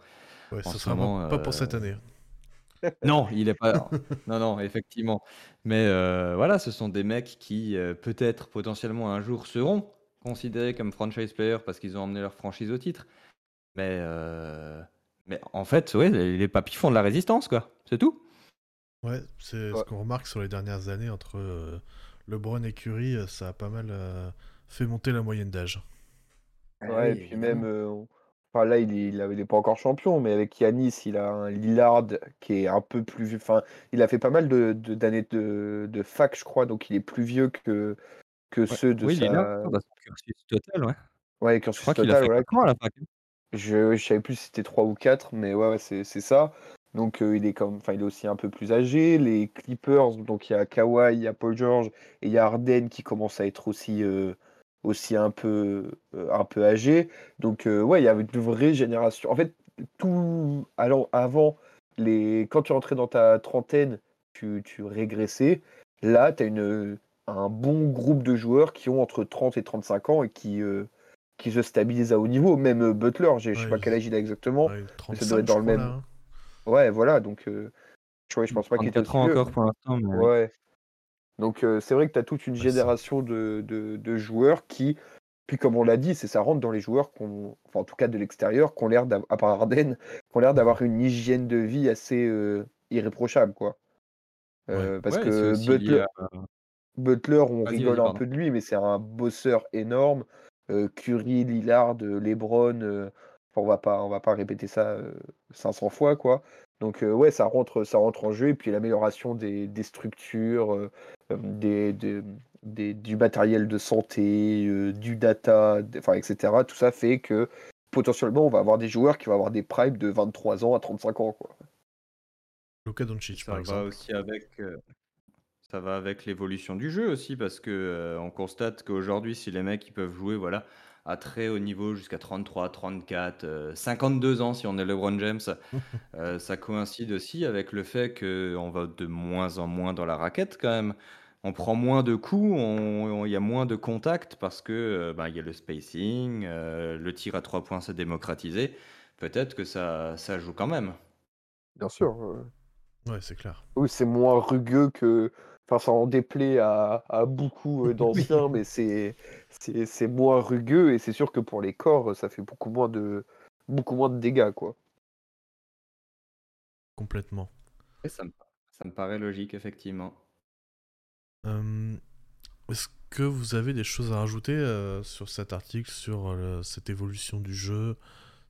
Ouais, En ce sera moment, pas pour euh, cette année. <laughs> non, il est pas. Non, non, effectivement. Mais euh, voilà, ce sont des mecs qui, euh, peut-être, potentiellement, un jour seront considérés comme franchise players parce qu'ils ont emmené leur franchise au titre. Mais, euh, mais en fait, ouais, les, les papis font de la résistance, quoi. C'est tout. Ouais, c'est ce qu'on remarque sur les dernières années entre euh, LeBron et Curry, ça a pas mal euh, fait monter la moyenne d'âge. Ouais, et puis même, euh, on- enfin, là, il est, il a- il est pas encore champion, mais avec Yanis, il a un Lillard qui est un peu plus vieux. Enfin, il a fait pas mal de, de- d'années de, de fac, je crois, donc il est plus vieux que, que ceux de oui, sa. Lillard, cursus total, ouais. Ouais, Je cursus crois qu'il a total, fait voilà. 4 ans à la fac. Je, je savais plus si c'était 3 ou 4, mais ouais, ouais, c'est, ça. Donc euh, il est comme, enfin, il est aussi un peu plus âgé. Les Clippers, donc il y a Kawhi, il y a Paul George et il y a Harden qui commence à être aussi, euh, aussi un peu, euh, un peu âgé. Donc euh, ouais, il y a une vraie génération. En fait, tout alors, avant, les, quand tu rentrais dans ta trentaine, tu, tu régressais. Là, tu as une, un bon groupe de joueurs qui ont entre 30 et 35 ans et qui, euh, qui se stabilise à haut niveau. Même Butler, je sais pas quel âge il a exactement. ça doit être dans le même. Hein. Ouais, voilà, donc je, je pense pas qu'il était encore pour l'instant. Ouais. Donc c'est vrai que tu as toute une génération de, de, joueurs qui, puis comme on l'a dit, c'est ça rentre dans les joueurs qu'on, enfin en tout cas de l'extérieur, qu'on l'air à part Arden, <laughs> qu'on l'air d'avoir une hygiène de vie assez irréprochable quoi. parce que Butler, Butler, on rigole un peu de lui, mais c'est un bosseur énorme. Curry, Lillard, LeBron, on va pas, on va pas répéter ça 500 fois quoi. Donc ouais, ça rentre, ça rentre en jeu et puis l'amélioration des, des structures, des, des, du matériel de santé, du data, enfin etc. Tout ça fait que potentiellement on va avoir des joueurs qui vont avoir des primes de 23 ans à 35 ans quoi. Luka Doncic par exemple. aussi avec ça va avec l'évolution du jeu aussi parce que on constate qu'aujourd'hui si les mecs ils peuvent jouer voilà à très haut niveau jusqu'à 33, 34, 52 ans si on est LeBron James. <laughs> Euh, ça coïncide aussi avec le fait qu'on va de moins en moins dans la raquette quand même. On prend moins de coups, il y a moins de contacts parce que euh, ben, il y a le spacing, euh, le tir à trois points s'est démocratisé. Peut-être que ça, ça joue quand même. Bien sûr. Ouais, c'est clair. Oui, c'est moins rugueux que. Enfin, ça en déplaît à, à beaucoup <laughs> d'anciens, mais c'est c'est moins rugueux et c'est sûr que pour les corps, ça fait beaucoup moins de, beaucoup moins de dégâts, quoi. Complètement. ça, me, ça me paraît logique, effectivement. Est-ce que vous avez des choses à rajouter sur cet article, sur cette évolution du jeu,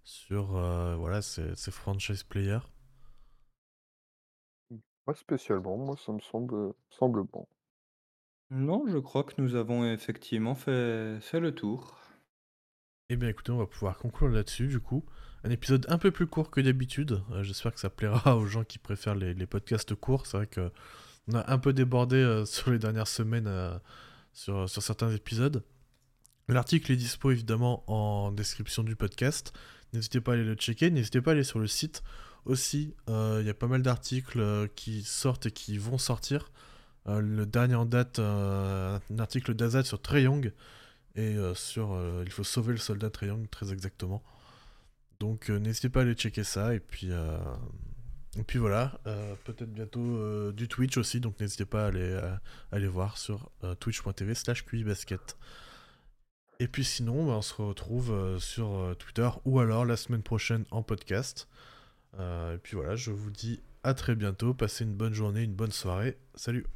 sur voilà, ces, ces, franchise players? Pas spécialement, moi ça me semble, semble bon. Non, je crois que nous avons effectivement fait, fait le tour. Eh bien écoutez, on va pouvoir conclure là-dessus du coup. Un épisode un peu plus court que d'habitude. Euh, j'espère que ça plaira <laughs> aux gens qui préfèrent les, podcasts courts. C'est vrai qu'on a un peu débordé euh, <laughs> sur les dernières semaines euh, sur, sur certains épisodes. L'article est dispo évidemment en description du podcast. N'hésitez pas à aller le checker. N'hésitez pas à aller sur le site aussi. Il y a pas mal d'articles qui sortent et qui vont sortir. Euh, le dernier en date, euh, un article d'Azad sur Trey Young et euh, sur il faut sauver le soldat Trey Young très exactement. Donc n'hésitez pas à aller checker ça et puis et puis voilà, peut-être bientôt du Twitch aussi, donc n'hésitez pas à aller, aller voir sur twitch.tv slash basket. Et puis sinon, bah, on se retrouve sur Twitter ou alors la semaine prochaine en podcast. Et puis voilà, je vous dis à très bientôt, passez une bonne journée, une bonne soirée, salut